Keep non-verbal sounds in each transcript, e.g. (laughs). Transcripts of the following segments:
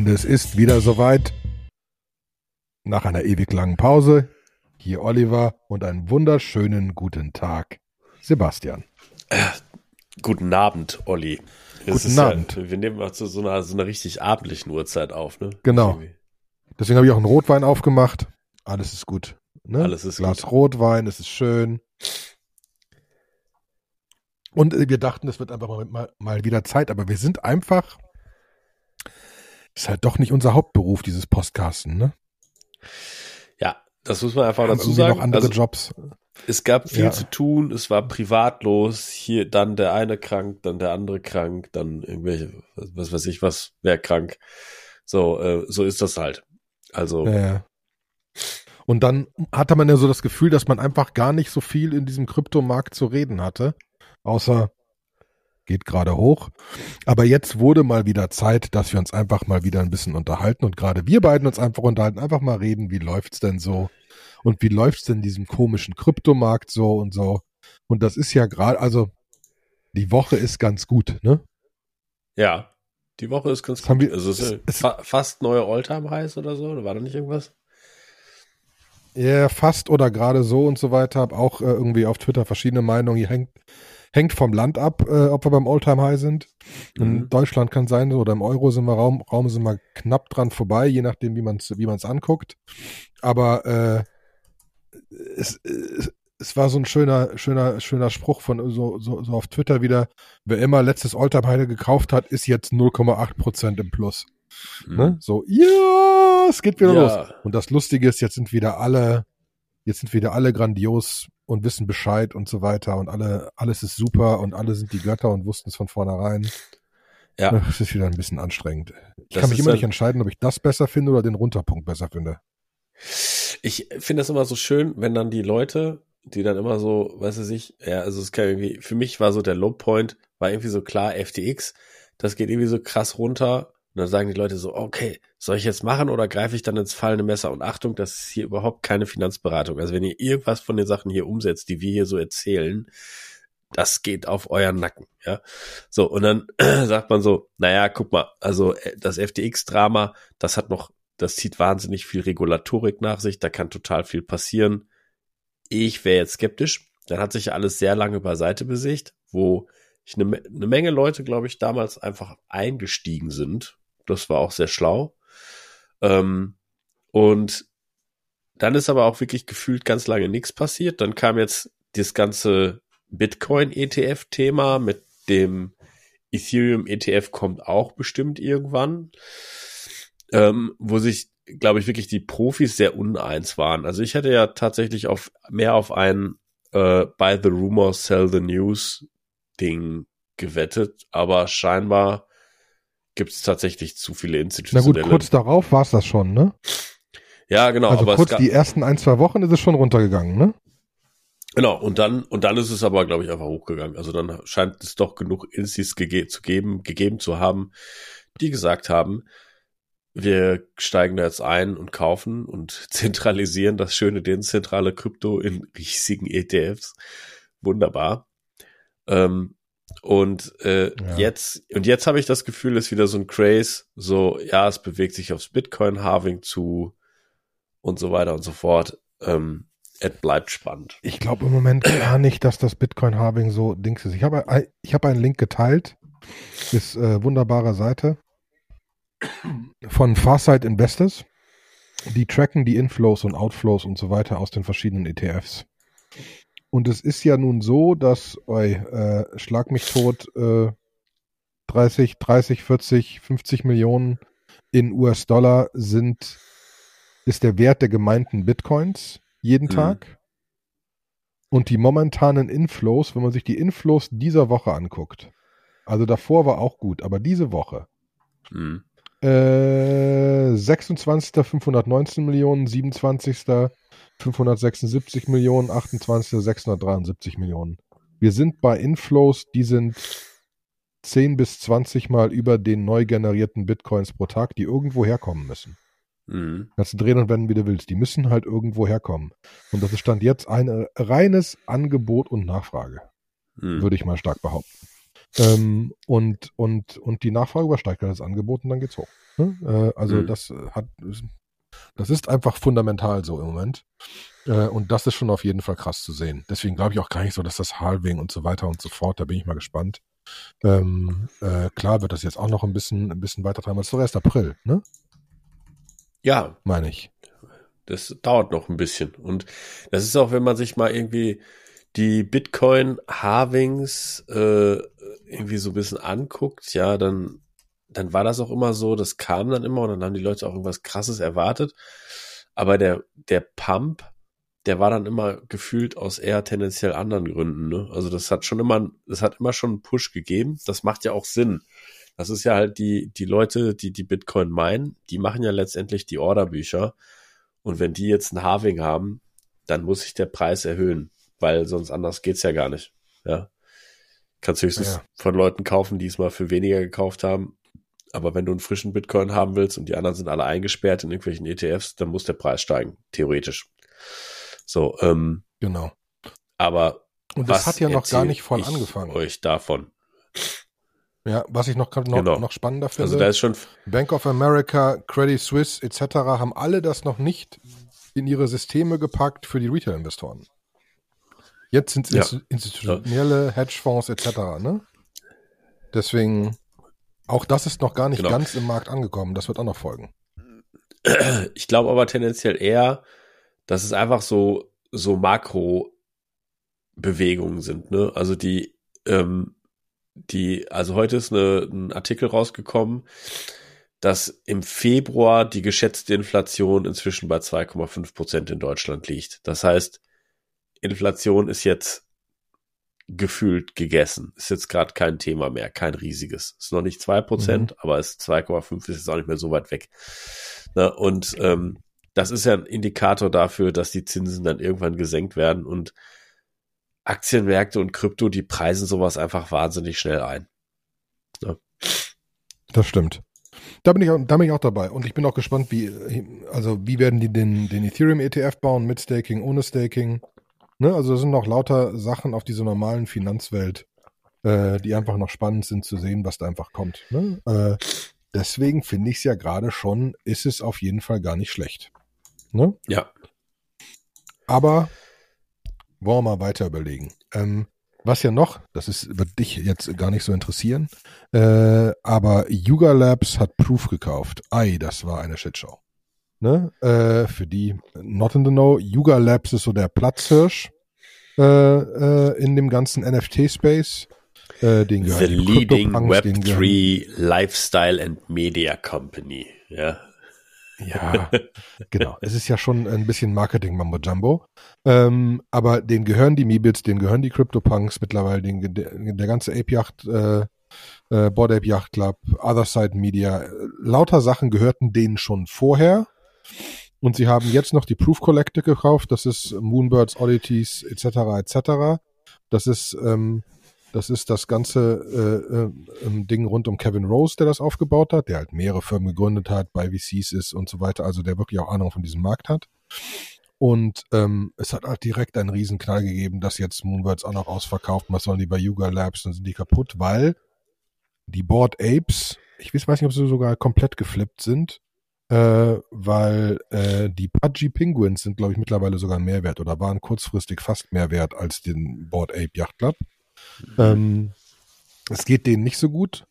Freunde, es ist wieder soweit. Nach einer ewig langen Pause. Hier Oliver und einen wunderschönen guten Tag, Sebastian. Äh, guten Abend, Olli. Es guten Abend. Ja, wir nehmen mal zu so einer, so einer richtig abendlichen Uhrzeit auf, ne? Genau. Deswegen habe ich auch einen Rotwein aufgemacht. Alles ist gut. Ne? Alles ist Glas gut. Rotwein, es ist schön. Und äh, wir dachten, es wird einfach mal, mal, mal wieder Zeit, aber wir sind einfach ist halt doch nicht unser Hauptberuf, dieses Postcasten, ne? Ja, das muss man einfach Haben dazu sagen. noch andere Also, Jobs. es gab viel Ja. zu tun, es war privatlos, hier dann der eine krank, dann der andere krank, dann irgendwelche, was, weiß ich was, wer krank. So, äh, so ist das halt. Also, ja. Und dann hatte man ja so das Gefühl, dass man einfach gar nicht so viel in diesem Kryptomarkt zu reden hatte, außer geht gerade hoch. Aber jetzt wurde mal wieder Zeit, dass wir uns einfach mal wieder ein bisschen unterhalten und gerade wir beiden uns einfach unterhalten, einfach mal reden, wie läuft's denn so und wie läuft's denn in diesem komischen Kryptomarkt so und so. Und das ist ja gerade, also die Woche ist ganz gut, ne? ja, die Woche ist ganz Das gut. wir- Also, es ist es- es- fa fast neue Alltime-Highs oder so, oder war da nicht irgendwas? Ja, fast oder gerade so und so weiter. Hab auch äh, irgendwie auf Twitter verschiedene Meinungen. Hier hängt, hängt vom Land ab, äh, ob wir beim Alltime High sind. In Mhm. Deutschland kann sein, oder im Euro sind wir Raum, Raum sind wir knapp dran vorbei, je nachdem, wie man es wie man's anguckt. Aber äh, es, es, es war so ein schöner, schöner, schöner Spruch von so, so, so auf Twitter wieder. Wer immer letztes Alltime High gekauft hat, ist jetzt 0,8 Prozent im Plus. Ne? So, ja, es geht wieder Ja. los. Und das Lustige ist, jetzt sind wieder alle, jetzt sind wieder alle grandios und wissen Bescheid und so weiter und alle, alles ist super und alle sind die Götter und wussten es von vornherein. Ja. Es ist wieder ein bisschen anstrengend. Ich Das kann mich immer nicht entscheiden, ob ich das besser finde oder den Runterpunkt besser finde. Ich finde das immer so schön, wenn dann die Leute, die dann immer so, weiß ich nicht, ja, also es kann irgendwie, für mich war so der Low Point, war irgendwie so klar, FTX, das geht irgendwie so krass runter. Und dann sagen die Leute so, okay, soll ich jetzt machen oder greife ich dann ins fallende Messer? Und Achtung, das ist hier überhaupt keine Finanzberatung. Also wenn ihr irgendwas von den Sachen hier umsetzt, die wir hier so erzählen, das geht auf euren Nacken, ja. So, und dann (clears throat) sagt man so, naja, guck mal, also äh, das FTX-Drama, das hat noch, das zieht wahnsinnig viel Regulatorik nach sich, da kann total viel passieren. Ich wäre jetzt skeptisch. Dann hat sich ja alles sehr lange beiseite besicht, wo ich eine, eine Menge Leute, glaube ich, damals einfach eingestiegen sind. Das war auch sehr schlau. Ähm, und dann ist aber auch wirklich gefühlt ganz lange nichts passiert. Dann kam jetzt das ganze Bitcoin-ETF-Thema mit dem Ethereum-ETF kommt auch bestimmt irgendwann, ähm, wo sich, glaube ich, wirklich die Profis sehr uneins waren. Also ich hätte ja tatsächlich auf mehr auf ein äh, Buy the Rumor, Sell the News Ding gewettet, aber scheinbar gibt es tatsächlich zu viele Na institutionelle. gut, kurz darauf war es das schon, ne? ja, genau, also aber kurz die ersten ein, zwei Wochen ist es schon runtergegangen, ne? Genau, und dann, und dann ist es aber, glaube ich, einfach hochgegangen. Also dann scheint es doch genug Instis gege zu geben, gegeben zu haben, die gesagt haben, wir steigen da jetzt ein und kaufen und (laughs) zentralisieren das schöne dezentrale Krypto in riesigen ETFs. Wunderbar. Ähm, und äh, Ja. jetzt, und jetzt habe ich das Gefühl, ist wieder so ein Craze, so, ja, es bewegt sich aufs Bitcoin-Halving zu und so weiter und so fort. Ähm, es bleibt spannend. Ich glaube im Moment gar nicht, dass das Bitcoin-Halving so Dings ist. Ich habe ich habe einen Link geteilt. Ist äh, wunderbare Seite von Farsight Investors. Die tracken die Inflows und Outflows und so weiter aus den verschiedenen ETFs. Und es ist ja nun so, dass, oi, äh, schlag mich tot, äh, 30, 30, 40, 50 Millionen in US-Dollar sind, ist der Wert der gemeinten Bitcoins jeden Mhm. Tag. Und die momentanen Inflows, wenn man sich die Inflows dieser Woche anguckt, also davor war auch gut, aber diese Woche, Mhm. äh, 26. 519 Millionen, 27. 576 Millionen, 28. 673 Millionen. Wir sind bei Inflows, die sind 10 bis 20 Mal über den neu generierten Bitcoins pro Tag, die irgendwo herkommen müssen. Mhm. Kannst du drehen und wenden, wie du willst. Die müssen halt irgendwo herkommen. Und das ist Stand jetzt ein reines Angebot und Nachfrage, Mhm. würde ich mal stark behaupten. Ähm, und, und, und die Nachfrage übersteigt das Angebot und dann geht's hoch. Ne? Äh, also Mhm. das hat, das ist einfach fundamental so im Moment. Äh, und das ist schon auf jeden Fall krass zu sehen. Deswegen glaube ich auch gar nicht so, dass das Halving und so weiter und so fort, da bin ich mal gespannt. Ähm, äh, klar wird das jetzt auch noch ein bisschen, ein bisschen weiter treiben. Es ist doch erst April, ne? Ja, Meine ich. das dauert noch ein bisschen. Und das ist auch, wenn man sich mal irgendwie die Bitcoin-Halvings äh, irgendwie so ein bisschen anguckt, ja, dann, dann war das auch immer so, das kam dann immer und dann haben die Leute auch irgendwas krasses erwartet. Aber der, der Pump, der war dann immer gefühlt aus eher tendenziell anderen Gründen. Ne? Also das hat schon immer, das hat immer schon einen Push gegeben. Das macht ja auch Sinn. Das ist ja halt die, die Leute, die die Bitcoin meinen, die machen ja letztendlich die Orderbücher. Und wenn die jetzt ein Halving haben, dann muss sich der Preis erhöhen, weil sonst anders geht's ja gar nicht. Ja. Kannst höchstens Ja. von Leuten kaufen, die es mal für weniger gekauft haben. Aber wenn du einen frischen Bitcoin haben willst und die anderen sind alle eingesperrt in irgendwelchen ETFs, dann muss der Preis steigen, theoretisch. So, ähm, Genau. aber Und das was hat ja noch gar nicht voll angefangen. euch davon. Ja, was ich noch, noch, Genau. noch spannender finde. Also da ist schon, Bank of America, Credit Suisse etc. haben alle das noch nicht in ihre Systeme gepackt für die Retail-Investoren. Jetzt sind es Ja. institu- institutionelle Hedgefonds etc. Ne? Deswegen, auch das ist noch gar nicht Genau. ganz im Markt angekommen. Das wird auch noch folgen. ich glaube aber tendenziell eher, dass es einfach so, so Makro-Bewegungen sind, ne? Also die, ähm, die, also heute ist eine, ein Artikel rausgekommen, dass im Februar die geschätzte Inflation inzwischen bei 2,5 Prozent in Deutschland liegt. Das heißt, Inflation ist jetzt gefühlt gegessen. Ist jetzt gerade kein Thema mehr, kein riesiges. Ist noch nicht zwei Prozent, aber ist 2,5 ist jetzt auch nicht mehr so weit weg. Ne? Und ähm, das ist ja ein Indikator dafür, dass die Zinsen dann irgendwann gesenkt werden und Aktienmärkte und Krypto, die preisen sowas einfach wahnsinnig schnell ein. Das stimmt. Da bin ich, auch, da bin ich auch dabei. Und ich bin auch gespannt, wie, also wie werden die den, den Ethereum ETF bauen mit Staking, ohne Staking. Ne? Also es sind noch lauter Sachen auf dieser normalen Finanzwelt, äh, die einfach noch spannend sind zu sehen, was da einfach kommt. Ne? Äh, deswegen finde ich es ja gerade schon, ist es auf jeden Fall gar nicht schlecht. Ne? Ja. Aber wollen wir mal weiter überlegen. Ähm, was ja noch, das ist, wird dich jetzt gar nicht so interessieren, äh, aber Yuga Labs hat Proof gekauft. Ei, das war eine Shitshow. Ne? Äh, für die not in the know, Yuga Labs ist so der Platzhirsch äh, äh, in dem ganzen NFT-Space. Äh, den The leading CryptoPunks, denen gehören- Web3 Lifestyle and Media Company. Ja. Ja, genau. Es ist ja schon ein bisschen Marketing Mambo Jumbo. Ähm, aber denen gehören die Meebits, denen gehören die CryptoPunks mittlerweile, den, der, der ganze Ape Yacht, äh, äh, Board Ape Yacht Club, Other Side Media, äh, lauter Sachen gehörten denen schon vorher. Und sie haben jetzt noch die Proof Collector gekauft. Das ist Moonbirds, Oddities, etc. etc. Das ist ähm, das ist das ganze äh, äh, ähm, Ding rund um Kevin Rose, der das aufgebaut hat, der halt mehrere Firmen gegründet hat, bei VCs ist und so weiter, also der wirklich auch Ahnung von diesem Markt hat. Und ähm, es hat halt direkt einen riesen Knall gegeben, dass jetzt Moonbirds auch noch ausverkauft. Was sollen die bei Yuga Labs? Dann sind die kaputt, weil die Board Apes, ich weiß nicht, ob sie sogar komplett geflippt sind, äh, weil äh, die Pudgy Penguins sind, glaube ich, mittlerweile sogar mehr wert oder waren kurzfristig fast mehr wert als den Board Ape Yacht Club. Ähm, es geht denen nicht so gut.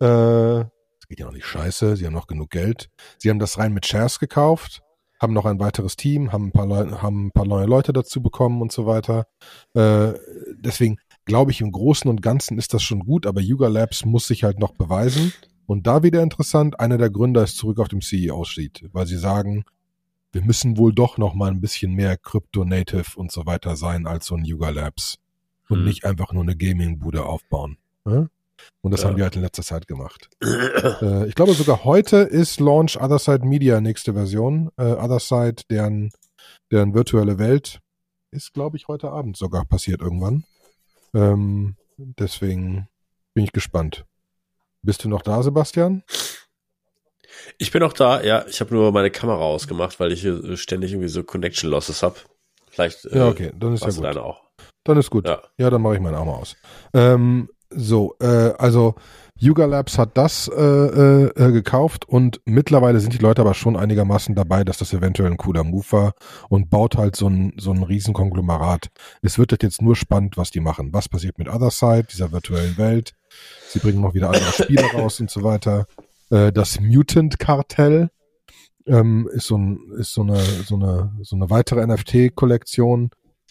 Äh, es geht ja noch nicht scheiße. Sie haben noch genug Geld. Sie haben das rein mit Shares gekauft, haben noch ein weiteres Team, haben ein paar, Leu haben ein paar neue Leute dazu bekommen und so weiter. Äh, deswegen glaube ich, im Großen und Ganzen ist das schon gut, aber Yuga Labs muss sich halt noch beweisen. Und da wieder interessant, einer der Gründer ist zurück auf dem CEO-Sheet, weil sie sagen, wir müssen wohl doch noch mal ein bisschen mehr Crypto-Native und so weiter sein als so ein Yuga Labs und Hm. nicht einfach nur eine Gaming-Bude aufbauen. Ne? Und das Ja. haben die halt in letzter Zeit gemacht. Äh, ich glaube sogar heute ist Launch Otherside Media nächste Version. Äh, Otherside, deren, deren virtuelle Welt, ist glaube ich heute Abend sogar passiert irgendwann. Ähm, deswegen bin ich gespannt. Bist du noch da, Sebastian? Ich bin auch da, ja. Ich habe nur meine Kamera ausgemacht, weil ich hier ständig irgendwie so Connection Losses habe. Vielleicht äh, Ja, okay, dann ist ja gut. deine auch. Dann ist gut. Ja. Ja, dann mache ich meinen Arm aus. Ähm, So, äh, also Yuga Labs hat das äh, äh, äh, gekauft und mittlerweile sind die Leute aber schon einigermaßen dabei, dass das eventuell ein cooler Move war und baut halt so ein, so ein Riesenkonglomerat. Es wird jetzt nur spannend, was die machen. Was passiert mit Other Side, dieser virtuellen Welt? Sie bringen noch wieder andere Spiele raus und so weiter. Äh, das Mutant-Kartell ähm, ist so, ein, ist so eine, so eine, so eine weitere NFT-Kollektion,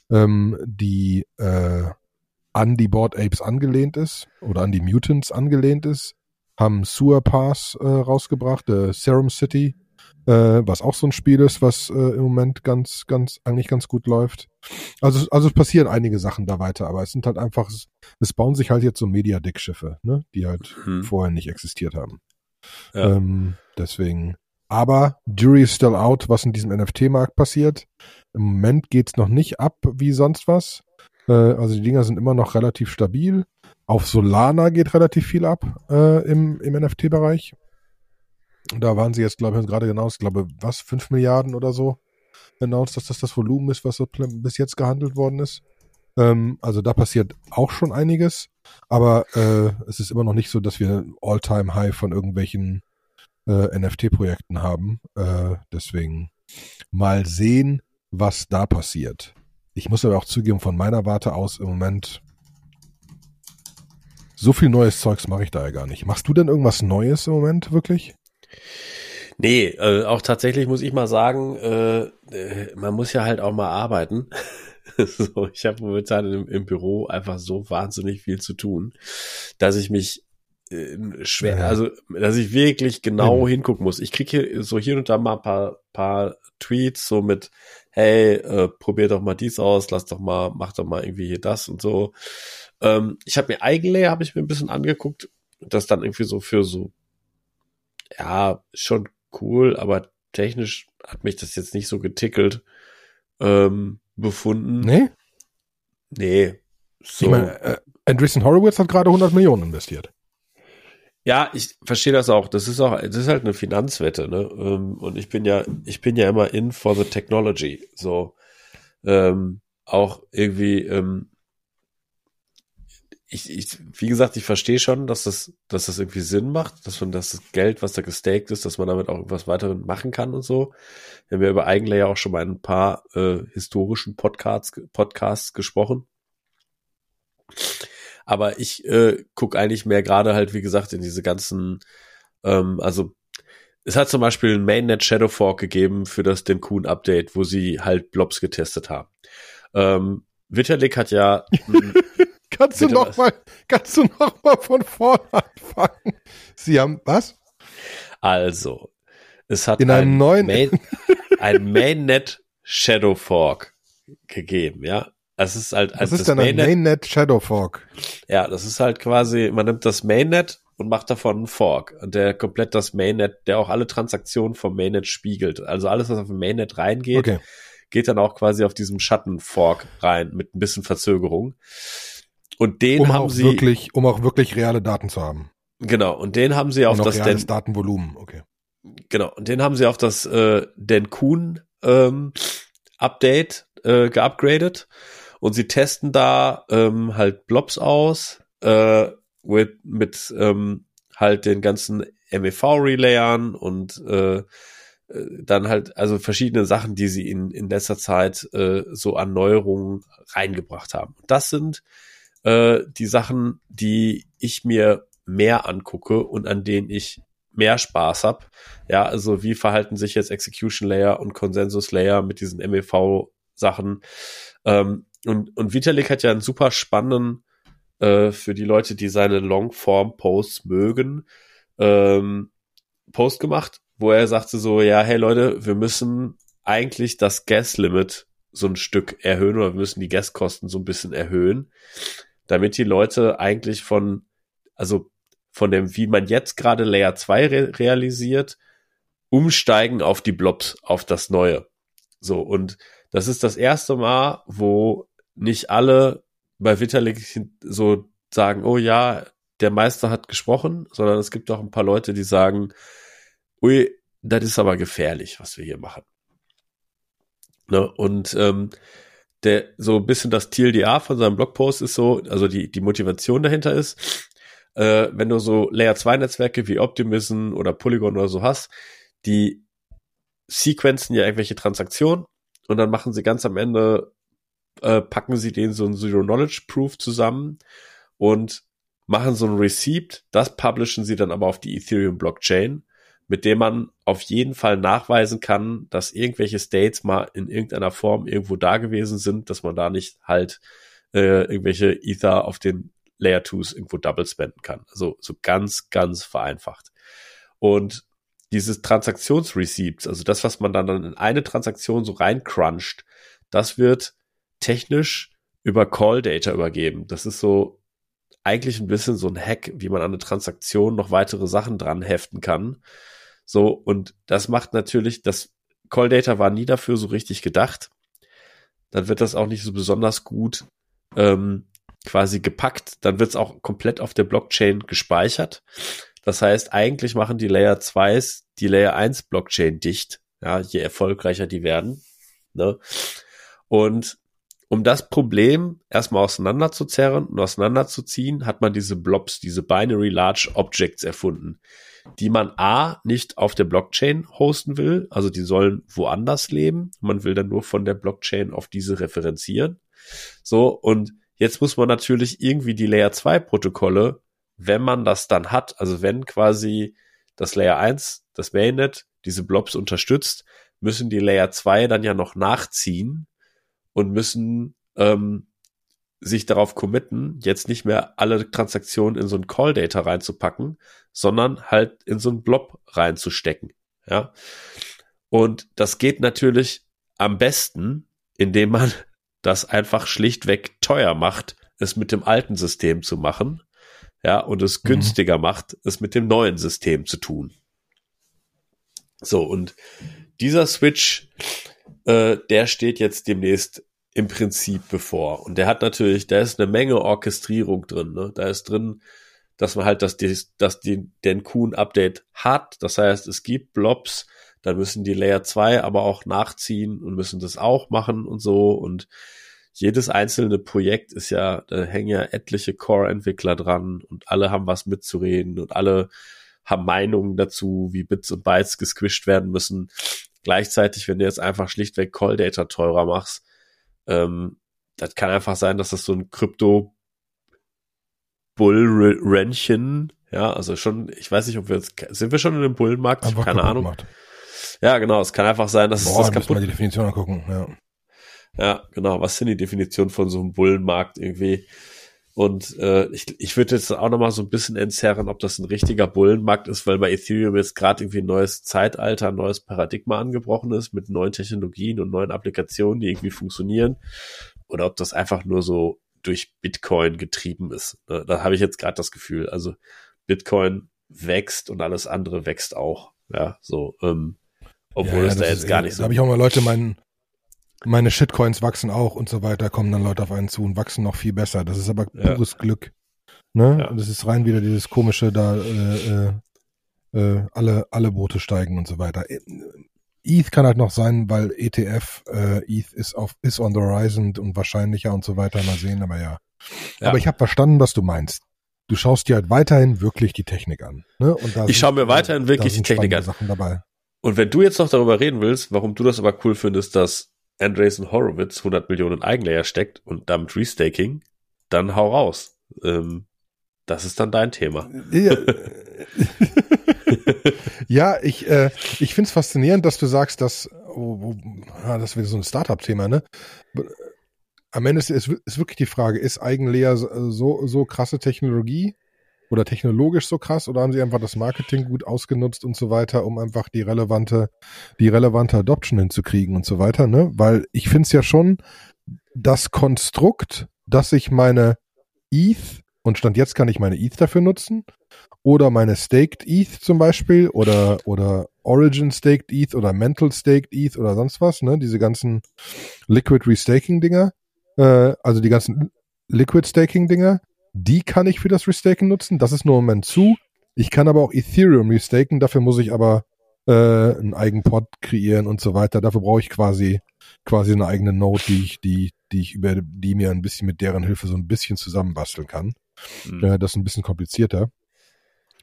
ähm, die äh, an die Board Apes angelehnt ist oder an die Mutants angelehnt ist, haben Sewer Pass äh, rausgebracht, äh, Serum City, äh, was auch so ein Spiel ist, was äh, im Moment ganz, ganz, eigentlich ganz gut läuft. Also, also es passieren einige Sachen da weiter, aber es sind halt einfach, es, es bauen sich halt jetzt so Media-Dick-Schiffe, ne, die halt mhm. vorher nicht existiert haben. Ja. Ähm, deswegen. Aber Jury is still out, was in diesem NFT-Markt passiert. Im Moment geht's noch nicht ab wie sonst was. Äh, also die Dinger sind immer noch relativ stabil. Auf Solana geht relativ viel ab äh, im, im NFT-Bereich. Da waren sie jetzt, glaube ich, gerade genau, ich glaube, was, 5 Milliarden oder so announced, dass das das Volumen ist, was bis jetzt gehandelt worden ist. Ähm, also da passiert auch schon einiges, aber äh, es ist immer noch nicht so, dass wir All-Time-High von irgendwelchen äh, NFT-Projekten haben. Äh, deswegen mal sehen, was da passiert. Ich muss aber auch zugeben, von meiner Warte aus im Moment so viel neues Zeugs mache ich da ja gar nicht. Machst du denn irgendwas Neues im Moment wirklich? Nee, äh, auch tatsächlich muss ich mal sagen, äh, äh man muss ja halt auch mal arbeiten. (laughs) so, ich habe momentan im, im, Büro einfach so wahnsinnig viel zu tun, dass ich mich äh, schwer, ja. also dass ich wirklich genau mhm. hingucken muss. Ich kriege hier so hier und da mal ein paar, paar Tweets so mit, hey, äh, probier doch mal dies aus, lass doch mal, mach doch mal irgendwie hier das und so. Ähm, ich habe mir Eigenlayer habe ich mir ein bisschen angeguckt, das dann irgendwie so für so, ja, schon cool, aber technisch hat mich das jetzt nicht so getickelt ähm, befunden. Nee? Nee. So. Ich meine, äh, Andreessen Horowitz hat gerade 100 Millionen investiert. Ja, ich verstehe das auch. Das ist auch, das ist halt eine Finanzwette, ne? Ähm, und ich bin ja, ich bin ja immer in for the technology. So ähm, auch irgendwie, ähm, ich, ich, wie gesagt, ich verstehe schon, dass das, dass das irgendwie Sinn macht, dass man das Geld, was da gestaked ist, dass man damit auch irgendwas weiter machen kann und so. Wir haben ja über Eigenlayer auch schon mal ein paar äh, historischen Podcasts, Podcasts gesprochen. Aber ich äh, gucke eigentlich mehr gerade halt, wie gesagt, in diese ganzen, ähm, also es hat zum Beispiel ein Mainnet Shadow Fork gegeben für das Denkun Update, wo sie halt Blobs getestet haben. Ähm, Vitalik hat ja. (laughs) kannst du noch mal, kannst du noch mal von vorne anfangen? Sie haben was? Also, es hat in einem ein neuen Main, (laughs) ein Mainnet Shadow Fork gegeben, ja. Es ist halt, also Was ist denn ein Mainnet, Mainnet Shadow Fork? Ja, das ist halt quasi, man nimmt das Mainnet und macht davon einen Fork, der komplett das Mainnet, der auch alle Transaktionen vom Mainnet spiegelt. Also alles, was auf dem Mainnet reingeht, okay. geht dann auch quasi auf diesem Schattenfork rein mit ein bisschen Verzögerung. Und den um haben sie wirklich, um auch wirklich reale Daten zu haben. Genau. Und den haben sie auf das reales Datenvolumen. Okay. Genau. Und den haben sie auf das äh, Denkun ähm, Update äh, geupgradet und sie testen da ähm, halt Blobs aus äh, mit, mit ähm, halt den ganzen MEV-Relayern und äh, äh, dann halt also verschiedene Sachen, die sie in, in letzter Zeit äh, so an Neuerungen reingebracht haben. Das sind äh, die Sachen, die ich mir mehr angucke und an denen ich mehr Spaß hab. Ja, also wie verhalten sich jetzt Execution Layer und Consensus Layer mit diesen MEV Sachen? Ähm, und, und Vitalik hat ja einen super spannenden, äh, für die Leute, die seine Longform-Posts mögen, ähm, Post gemacht, wo er sagte so, ja, hey Leute, wir müssen eigentlich das Gas-Limit so ein Stück erhöhen oder wir müssen die Gaskosten so ein bisschen erhöhen, damit die Leute eigentlich von, also von dem, wie man jetzt gerade Layer 2 re realisiert, umsteigen auf die Blobs, auf das Neue. So, und das ist das erste Mal, wo nicht alle bei Vitalik so sagen, oh ja, der Meister hat gesprochen, sondern es gibt auch ein paar Leute, die sagen, ui, das ist aber gefährlich, was wir hier machen. Ne? Und ähm, der so ein bisschen das TLDA von seinem Blogpost ist so, also die, die Motivation dahinter ist, äh, wenn du so Layer 2 Netzwerke wie Optimism oder Polygon oder so hast, die sequenzen ja irgendwelche Transaktionen und dann machen sie ganz am Ende, äh, packen sie den so ein Zero Knowledge Proof zusammen und machen so ein Receipt, das publishen sie dann aber auf die Ethereum Blockchain, mit dem man auf jeden Fall nachweisen kann, dass irgendwelche States mal in irgendeiner Form irgendwo da gewesen sind, dass man da nicht halt äh, irgendwelche Ether auf den Layer 2s irgendwo double spenden kann. Also so ganz, ganz vereinfacht. Und dieses Transaktionsreceipts, also das, was man dann in eine Transaktion so reincruncht, das wird technisch über Call Data übergeben. Das ist so eigentlich ein bisschen so ein Hack, wie man an eine Transaktion noch weitere Sachen dran heften kann. So, und das macht natürlich, das Call Data war nie dafür so richtig gedacht. Dann wird das auch nicht so besonders gut ähm, quasi gepackt. Dann wird es auch komplett auf der Blockchain gespeichert. Das heißt, eigentlich machen die Layer 2s die Layer 1 Blockchain dicht, ja, je erfolgreicher die werden. Ne? Und um das Problem erstmal auseinanderzuzerren und auseinanderzuziehen, hat man diese Blobs, diese Binary Large Objects erfunden, die man A nicht auf der Blockchain hosten will, also die sollen woanders leben. Man will dann nur von der Blockchain auf diese referenzieren. So, und jetzt muss man natürlich irgendwie die Layer 2 Protokolle wenn man das dann hat, also wenn quasi das Layer 1, das Mainnet, diese Blobs unterstützt, müssen die Layer 2 dann ja noch nachziehen und müssen ähm, sich darauf committen, jetzt nicht mehr alle Transaktionen in so ein Call Data reinzupacken, sondern halt in so ein Blob reinzustecken. Ja. Und das geht natürlich am besten, indem man (laughs) das einfach schlichtweg teuer macht, es mit dem alten System zu machen ja, und es mhm. günstiger macht, es mit dem neuen System zu tun. So, und dieser Switch, äh, der steht jetzt demnächst im Prinzip bevor. Und der hat natürlich, da ist eine Menge Orchestrierung drin. Ne? Da ist drin, dass man halt das, das, die, den Kuhn-Update hat. Das heißt, es gibt Blobs, dann müssen die Layer 2 aber auch nachziehen und müssen das auch machen und so. Und jedes einzelne Projekt ist ja, da hängen ja etliche Core-Entwickler dran und alle haben was mitzureden und alle haben Meinungen dazu, wie Bits und Bytes gesquished werden müssen. Gleichzeitig, wenn du jetzt einfach schlichtweg Call Data teurer machst, ähm, das kann einfach sein, dass das so ein Krypto Bullrennchen, ja, also schon, ich weiß nicht, ob wir jetzt, sind wir schon in dem Bullenmarkt? Einfach Keine Ahnung. Macht. Ja, genau, es kann einfach sein, dass Boah, es das kaputt. Mal die Definition angucken, ja. Ja, genau. Was sind die Definitionen von so einem Bullenmarkt irgendwie? Und äh, ich, ich würde jetzt auch noch mal so ein bisschen entzerren, ob das ein richtiger Bullenmarkt ist, weil bei Ethereum jetzt gerade irgendwie ein neues Zeitalter, ein neues Paradigma angebrochen ist mit neuen Technologien und neuen Applikationen, die irgendwie funktionieren. Oder ob das einfach nur so durch Bitcoin getrieben ist. Ne? Da habe ich jetzt gerade das Gefühl. Also Bitcoin wächst und alles andere wächst auch. Ja, so. Ähm, obwohl ja, es da jetzt gar nicht so. Da habe ich auch mal Leute meinen meine Shitcoins wachsen auch und so weiter, kommen dann Leute auf einen zu und wachsen noch viel besser. Das ist aber ja. pures Glück. Ne? Ja. Das ist rein wieder dieses komische, da äh, äh, äh alle, alle Boote steigen und so weiter. ETH kann halt noch sein, weil ETF, äh, ETH ist auf, ist on the horizon und wahrscheinlicher und so weiter. Mal sehen, aber ja. ja. Aber ich habe verstanden, was du meinst. Du schaust dir halt weiterhin wirklich die Technik an. Ne? Und ich schaue mir weiterhin wirklich die Technik an. Sachen dabei. Und wenn du jetzt noch darüber reden willst, warum du das aber cool findest, dass Andreessen Horowitz 100 Millionen Eigenlayer steckt und damit Restaking, dann hau raus. Ähm, das ist dann dein Thema. Ja, (laughs) (laughs) ja ich, äh, ich finde es faszinierend, dass du sagst, dass, oh, oh, das wäre so ein Startup-Thema, ne? Am Ende ist, ist, ist wirklich die Frage, ist Eigenlayer so, so krasse Technologie? Oder technologisch so krass oder haben sie einfach das Marketing gut ausgenutzt und so weiter, um einfach die relevante, die relevante Adoption hinzukriegen und so weiter, ne? Weil ich finde es ja schon das Konstrukt, dass ich meine ETH und Stand jetzt kann ich meine ETH dafür nutzen oder meine Staked ETH zum Beispiel oder, oder Origin Staked ETH oder Mental Staked ETH oder sonst was, ne? Diese ganzen Liquid Restaking Dinger, äh, also die ganzen Liquid Staking Dinger, die kann ich für das Restaken nutzen. Das ist nur im Moment zu. Ich kann aber auch Ethereum restaken. Dafür muss ich aber äh, einen eigenen Pod kreieren und so weiter. Dafür brauche ich quasi quasi eine eigene Node, die ich, die, die ich über die mir ein bisschen mit deren Hilfe so ein bisschen zusammenbasteln kann. Mhm. Äh, das ist ein bisschen komplizierter.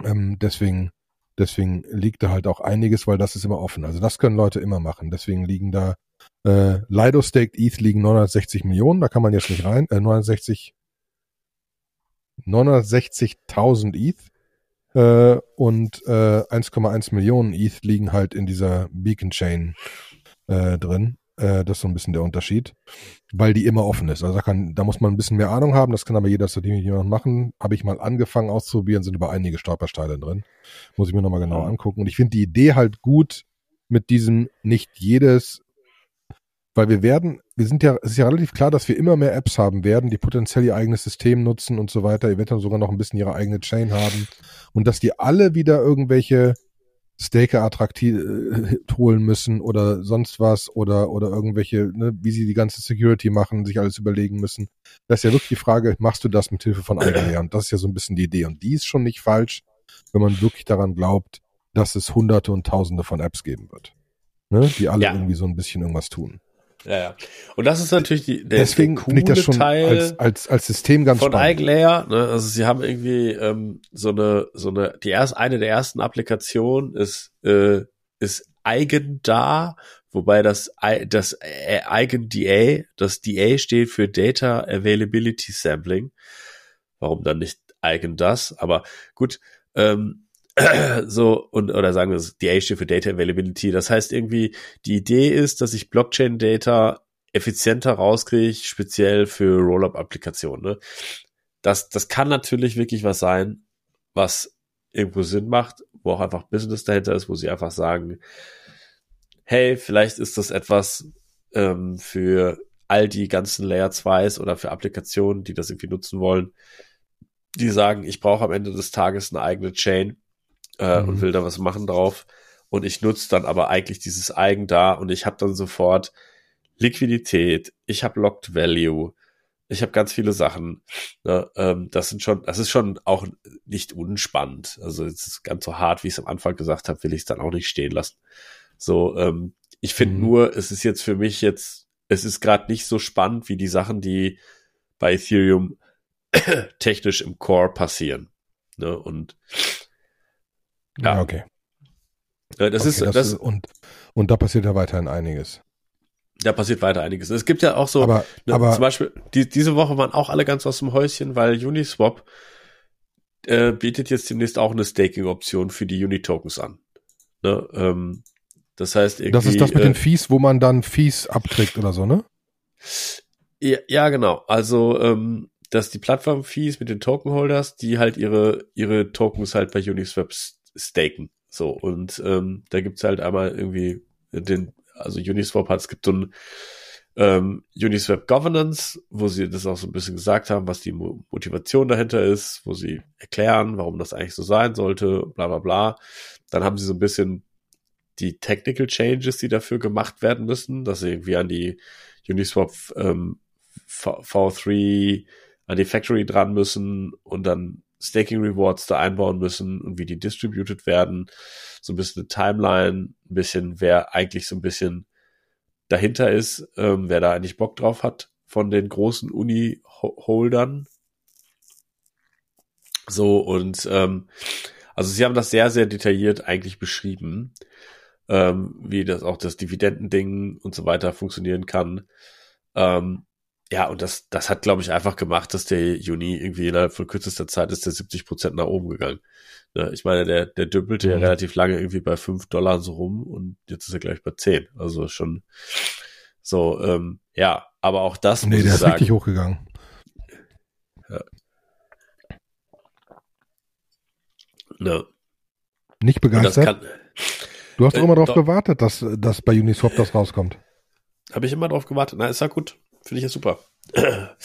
Ähm, deswegen, deswegen liegt da halt auch einiges, weil das ist immer offen. Also das können Leute immer machen. Deswegen liegen da äh, Lido Staked ETH liegen 960 Millionen, da kann man jetzt nicht rein. Äh, 960 960.000 ETH äh, und äh, 1,1 Millionen ETH liegen halt in dieser Beacon Chain äh, drin. Äh, das ist so ein bisschen der Unterschied, weil die immer offen ist. Also da, kann, da muss man ein bisschen mehr Ahnung haben, das kann aber jeder zu dem jemand machen. Habe ich mal angefangen auszuprobieren, sind über einige Stolpersteine drin. Muss ich mir nochmal genau angucken. Und ich finde die Idee halt gut mit diesem nicht jedes weil wir werden, wir sind ja, es ist ja relativ klar, dass wir immer mehr Apps haben werden, die potenziell ihr eigenes System nutzen und so weiter, eventuell sogar noch ein bisschen ihre eigene Chain haben und dass die alle wieder irgendwelche Staker attraktiv äh, holen müssen oder sonst was oder oder irgendwelche, ne, wie sie die ganze Security machen, sich alles überlegen müssen. Das ist ja wirklich die Frage, machst du das mit Hilfe von? Und das ist ja so ein bisschen die Idee. Und die ist schon nicht falsch, wenn man wirklich daran glaubt, dass es hunderte und tausende von Apps geben wird. Ne, die alle ja. irgendwie so ein bisschen irgendwas tun. Ja, ja. Und das ist natürlich die, der, Deswegen coole ich das schon Teil als, als, als System ganz von spannend. Eigenlayer. Ne? Also sie haben irgendwie ähm, so eine, so eine, die erst eine der ersten Applikationen ist, äh, ist Eigendar, wobei das, das äh, Eigen-DA, das DA steht für Data Availability Sampling. Warum dann nicht Eigen das? Aber gut, ähm, (clears throat) so, und, oder sagen wir es, DA steht für Data Availability. Das heißt irgendwie, die Idee ist, dass ich Blockchain-Data effizienter rauskriege, speziell für Rollup-Applikationen. Ne? Das, das kann natürlich wirklich was sein, was irgendwo Sinn macht, wo auch einfach Business dahinter ist, wo sie einfach sagen, hey, vielleicht ist das etwas ähm, für all die ganzen Layer 2s oder für Applikationen, die das irgendwie nutzen wollen, die sagen, ich brauche am Ende des Tages eine eigene Chain, äh, mhm. und will da was machen drauf. Und ich nutze dann aber eigentlich dieses Eigen da und ich habe dann sofort Liquidität, ich habe Locked Value, ich habe ganz viele Sachen. Ne? Ähm, das sind schon, das ist schon auch nicht unspannend. Also es ist ganz so hart, wie ich es am Anfang gesagt habe, will ich es dann auch nicht stehen lassen. So, ähm, ich finde mhm. nur, es ist jetzt für mich jetzt, es ist gerade nicht so spannend wie die Sachen, die bei Ethereum (coughs) technisch im Core passieren. Ne? Und ja, okay. Ja, das okay, ist, das, das und, und da passiert ja weiterhin einiges. Da passiert weiter einiges. Es gibt ja auch so, aber, ne, aber zum Beispiel, die, diese Woche waren auch alle ganz aus dem Häuschen, weil Uniswap äh, bietet jetzt demnächst auch eine Staking-Option für die Uni-Tokens an. Ne? Ähm, das heißt irgendwie. Das ist das mit äh, den Fees, wo man dann Fees abkriegt oder so, ne? Ja, ja genau. Also, ähm, dass die Plattform-Fees mit den Token-Holders, die halt ihre, ihre Tokens halt bei Uniswap staken. So, und ähm, da gibt's halt einmal irgendwie den, also Uniswap hat, es gibt so ein ähm, Uniswap Governance, wo sie das auch so ein bisschen gesagt haben, was die Mo Motivation dahinter ist, wo sie erklären, warum das eigentlich so sein sollte, bla bla bla. Dann haben sie so ein bisschen die Technical Changes, die dafür gemacht werden müssen, dass sie irgendwie an die Uniswap ähm, v V3, an die Factory dran müssen und dann Staking Rewards da einbauen müssen und wie die distributed werden. So ein bisschen eine Timeline, ein bisschen, wer eigentlich so ein bisschen dahinter ist, ähm, wer da eigentlich Bock drauf hat von den großen Uni-Holdern. So, und ähm, also sie haben das sehr, sehr detailliert eigentlich beschrieben, ähm, wie das auch das Dividendending und so weiter funktionieren kann. Ähm, ja, und das, das hat, glaube ich, einfach gemacht, dass der Juni irgendwie innerhalb von kürzester Zeit ist der 70 Prozent nach oben gegangen. Ja, ich meine, der, der dümpelte mhm. ja relativ lange irgendwie bei fünf Dollar so rum und jetzt ist er gleich bei zehn. Also schon so, ähm, ja, aber auch das nee, muss der ich ist sagen, richtig hochgegangen. Ja. Ne. Nicht begeistert? Kann, du hast doch äh, immer darauf gewartet, dass, dass bei Uniswap das rauskommt. Habe ich immer drauf gewartet. Na, ist ja gut. Finde ich ja super. (clears throat)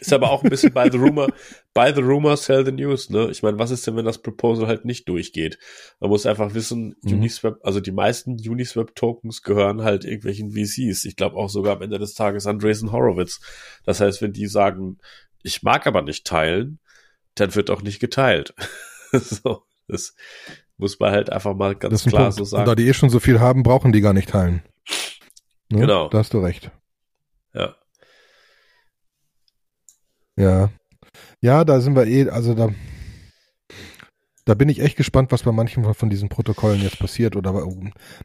Ist aber auch ein bisschen by the rumor, (laughs) by the rumor sell the news, ne? Ich meine, was ist denn, wenn das Proposal halt nicht durchgeht? Man muss einfach wissen, mhm. Uniswap, also die meisten Uniswap-Tokens gehören halt irgendwelchen VCs. Ich glaube auch sogar am Ende des Tages Andreessen Horowitz. Das heißt, wenn die sagen, ich mag aber nicht teilen, dann wird auch nicht geteilt. (laughs) so, das muss man halt einfach mal ganz klar Punkt. so sagen. Und da die eh schon so viel haben, brauchen die gar nicht teilen. Ne? Genau. Da hast du recht. Ja. Ja. Ja, da sind wir eh, also da, da bin ich echt gespannt, was bei manchen von diesen Protokollen jetzt passiert. Oder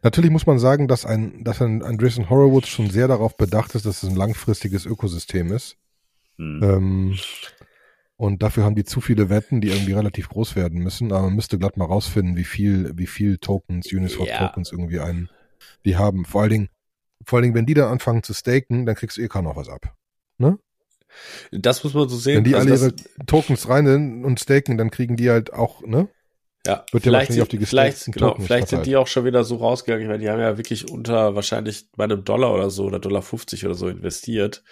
natürlich muss man sagen, dass ein, dass ein Andreessen Horowitz schon sehr darauf bedacht ist, dass es ein langfristiges Ökosystem ist. Hm. Ähm, und dafür haben die zu viele Wetten, die irgendwie relativ groß werden müssen. Aber man müsste glatt mal rausfinden, wie viel, wie viel Tokens, Uniswap Ja. Tokens irgendwie einen, die haben. Vor allen Dingen, vor allen Dingen, wenn die dann anfangen zu staken, dann kriegst du eh kaum noch was ab. Das muss man so sehen. Wenn die Also alle ihre Tokens rein und staken, dann kriegen die halt auch, ne? Ja, Wird ja vielleicht, wahrscheinlich auf die vielleicht, genau, Tokens vielleicht sind die auch schon wieder so rausgegangen, weil die haben ja wirklich unter wahrscheinlich bei einem Dollar oder so oder Dollar 50 oder so investiert.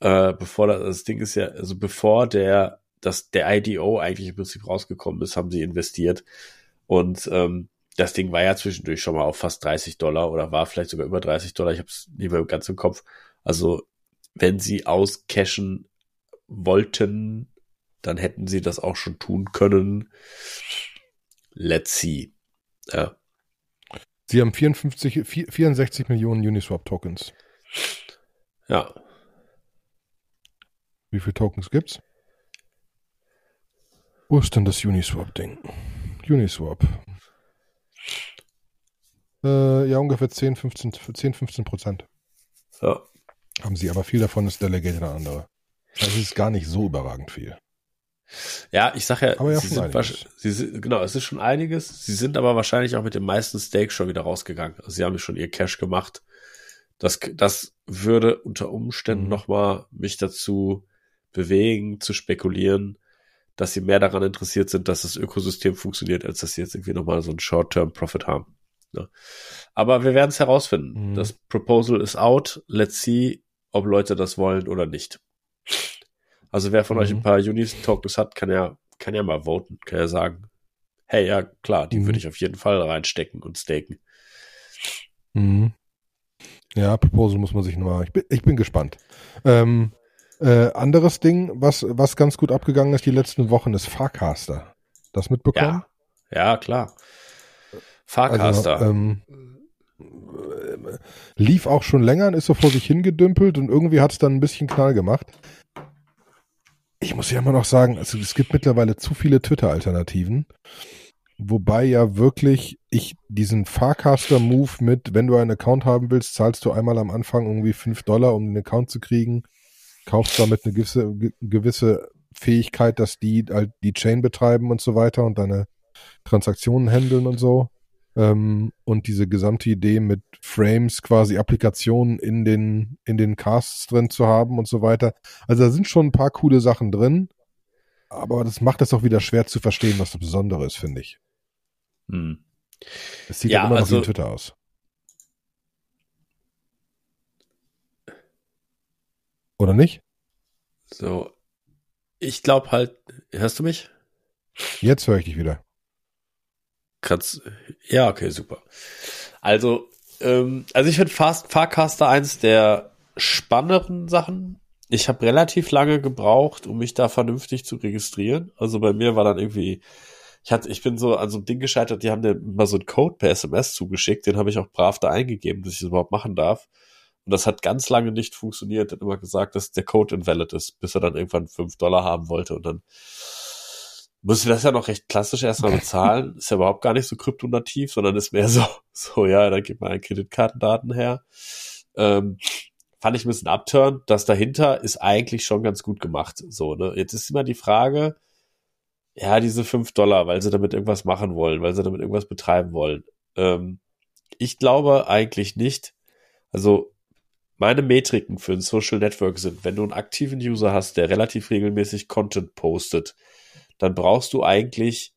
Äh, bevor das, das Ding ist ja, also bevor der, das, der IDO eigentlich im Prinzip rausgekommen ist, haben sie investiert. Und ähm, das Ding war ja zwischendurch schon mal auf fast 30 Dollar oder war vielleicht sogar über 30 Dollar. Ich habe es nicht mehr ganz im Kopf. Also wenn sie auscashen wollten, dann hätten sie das auch schon tun können. Let's see. Ja, Sie haben 54, vier- 64 Millionen Uniswap Tokens. ja. Wie viele Tokens gibt's? Wo ist denn das Uniswap-Ding? Uniswap. Äh, ja, ungefähr 10, 15, 10, 15 Prozent ja. haben sie, aber viel davon ist delegated an andere. Also es ist gar nicht so überragend viel. Ja, ich sag ja, Aber ja, sie sind, sie sind, genau, es ist schon einiges. Sie sind aber wahrscheinlich auch mit den meisten Stakes schon wieder rausgegangen. Also sie haben schon ihr Cash gemacht. Das, das würde unter Umständen Mhm. nochmal mich dazu bewegen, zu spekulieren, dass sie mehr daran interessiert sind, dass das Ökosystem funktioniert, als dass sie jetzt irgendwie nochmal so einen Short-Term-Profit haben. Ne? Aber wir werden es herausfinden. Mhm. Das Proposal ist out. Let's see, ob Leute das wollen oder nicht. Also wer von euch Mhm. ein paar Unis-Tokens hat, kann ja, kann ja mal voten, kann ja sagen, hey, ja klar, die Mhm. würde ich auf jeden Fall reinstecken und staken. Mhm. Ja, Proposal muss man sich nochmal. Ich bin, ich bin gespannt. Ähm, äh, anderes Ding, was, was ganz gut abgegangen ist die letzten Wochen, ist Farcaster. Das mitbekommen? Ja, ja, klar. Farcaster. Also, ähm, äh, lief auch schon länger und ist so vor sich hingedümpelt und irgendwie hat es dann ein bisschen Knall gemacht. Ich muss ja immer noch sagen, also es gibt mittlerweile zu viele Twitter-Alternativen. Wobei ja wirklich ich diesen Farcaster-Move mit, wenn du einen Account haben willst, zahlst du einmal am Anfang irgendwie 5 Dollar, um den Account zu kriegen, kaufst damit eine gewisse, ge- gewisse Fähigkeit, dass die halt die Chain betreiben und so weiter und deine Transaktionen handeln und so. Ähm, und diese gesamte Idee mit Frames, quasi Applikationen in den, in den Casts drin zu haben und so weiter. Also da sind schon ein paar coole Sachen drin. Aber das macht es auch wieder schwer zu verstehen, was das Besondere ist, finde ich. Hm. Es sieht Ja, ja, immer noch also- wie ein Twitter aus. Oder nicht? So. Ich glaube halt, hörst du mich? Jetzt höre ich dich wieder. Kannst, ja, okay, super. Also, ähm, also ich finde Farcaster eins der spannenderen Sachen. Ich habe relativ lange gebraucht, um mich da vernünftig zu registrieren. Also bei mir war dann irgendwie, ich hatte, ich bin so an so einem Ding gescheitert, die haben mir mal so einen Code per SMS zugeschickt, den habe ich auch brav da eingegeben, dass ich das überhaupt machen darf. Und das hat ganz lange nicht funktioniert. Er hat immer gesagt, dass der Code invalid ist, bis er dann irgendwann fünf Dollar haben wollte und dann musste das ja noch recht klassisch erstmal bezahlen. Ist ja überhaupt gar nicht so kryptonativ, sondern ist mehr so, (laughs) so, ja, dann gib mal Kreditkartendaten her. Ähm, fand ich ein bisschen abturn. Das dahinter ist eigentlich schon ganz gut gemacht. So, ne? Jetzt ist immer die Frage, ja, diese fünf Dollar, weil sie damit irgendwas machen wollen, weil sie damit irgendwas betreiben wollen. Ähm, ich glaube eigentlich nicht. Also, meine Metriken für ein Social Network sind, wenn du einen aktiven User hast, der relativ regelmäßig Content postet, dann brauchst du eigentlich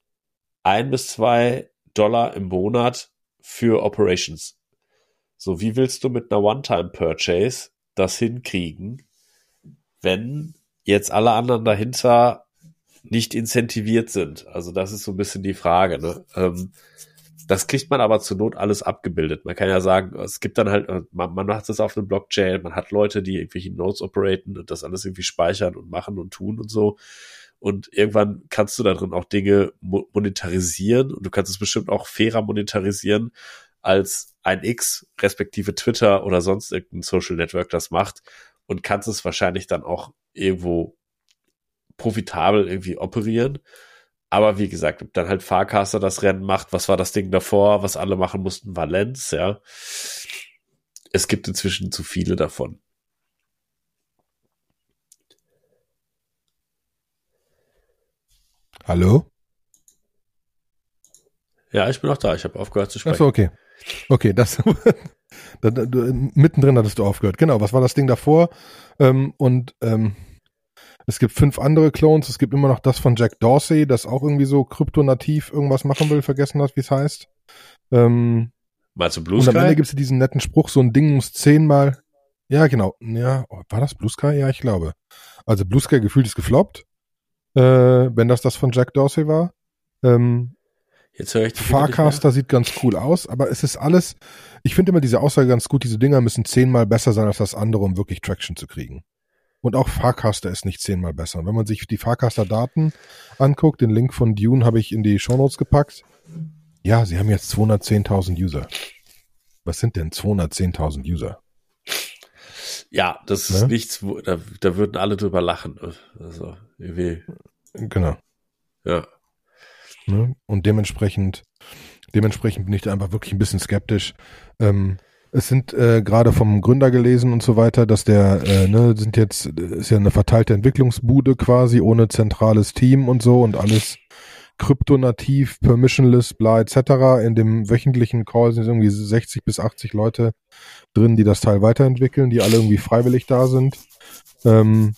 ein bis zwei Dollar im Monat für Operations. So, wie willst du mit einer One-Time-Purchase das hinkriegen, wenn jetzt alle anderen dahinter nicht incentiviert sind? Also, das ist so ein bisschen die Frage. Ne? Ähm, das kriegt man aber zur Not alles abgebildet. Man kann ja sagen, es gibt dann halt, man, man macht das auf einem Blockchain, man hat Leute, die irgendwelche Nodes operaten und das alles irgendwie speichern und machen und tun und so. Und irgendwann kannst du da drin auch Dinge mo monetarisieren und du kannst es bestimmt auch fairer monetarisieren, als ein X, respektive Twitter oder sonst irgendein Social Network das macht und kannst es wahrscheinlich dann auch irgendwo profitabel irgendwie operieren. Aber wie gesagt, ob dann halt Fahrcaster das Rennen macht, was war das Ding davor, was alle machen mussten, Valenz, ja. Es gibt inzwischen zu viele davon. Hallo? Ja, ich bin auch da. Ich habe aufgehört zu sprechen. Achso, okay. Okay, das (laughs) mittendrin hattest du aufgehört. Genau, was war das Ding davor? Ähm, und ähm, es gibt fünf andere Clones. Es gibt immer noch das von Jack Dorsey, das auch irgendwie so kryptonativ irgendwas machen will, vergessen hat, wie es heißt. Ähm, Mal zu Blue und Sky? am Ende gibt es diesen netten Spruch, so ein Ding muss zehnmal. Ja, genau. Ja, war das Blue Sky? Ja, ich glaube. Also Blue Sky gefühlt ist gefloppt. Äh, wenn das das von Jack Dorsey war. Ähm, Jetzt höre ich die Farcaster sieht ganz cool aus, aber es ist alles, ich finde immer diese Aussage ganz gut, diese Dinger müssen zehnmal besser sein als das andere, um wirklich Traction zu kriegen. Und auch Farcaster ist nicht zehnmal besser. Wenn man sich die Farcaster-Daten anguckt, den Link von Dune habe ich in die Shownotes gepackt. Ja, sie haben jetzt 210.000 User. Was sind denn 210.000 User? Ja, das ist ne? nichts, wo, da, da würden alle drüber lachen. Also, irgendwie. Genau. Ja. Ne? Und dementsprechend, dementsprechend bin ich da einfach wirklich ein bisschen skeptisch. Ähm, es sind äh, gerade vom Gründer gelesen und so weiter, dass der, äh, ne, sind jetzt, ist ja eine verteilte Entwicklungsbude quasi, ohne zentrales Team und so und alles kryptonativ, permissionless, bla etc. In dem wöchentlichen Call sind irgendwie 60 bis 80 Leute drin, die das Teil weiterentwickeln, die alle irgendwie freiwillig da sind. Ähm,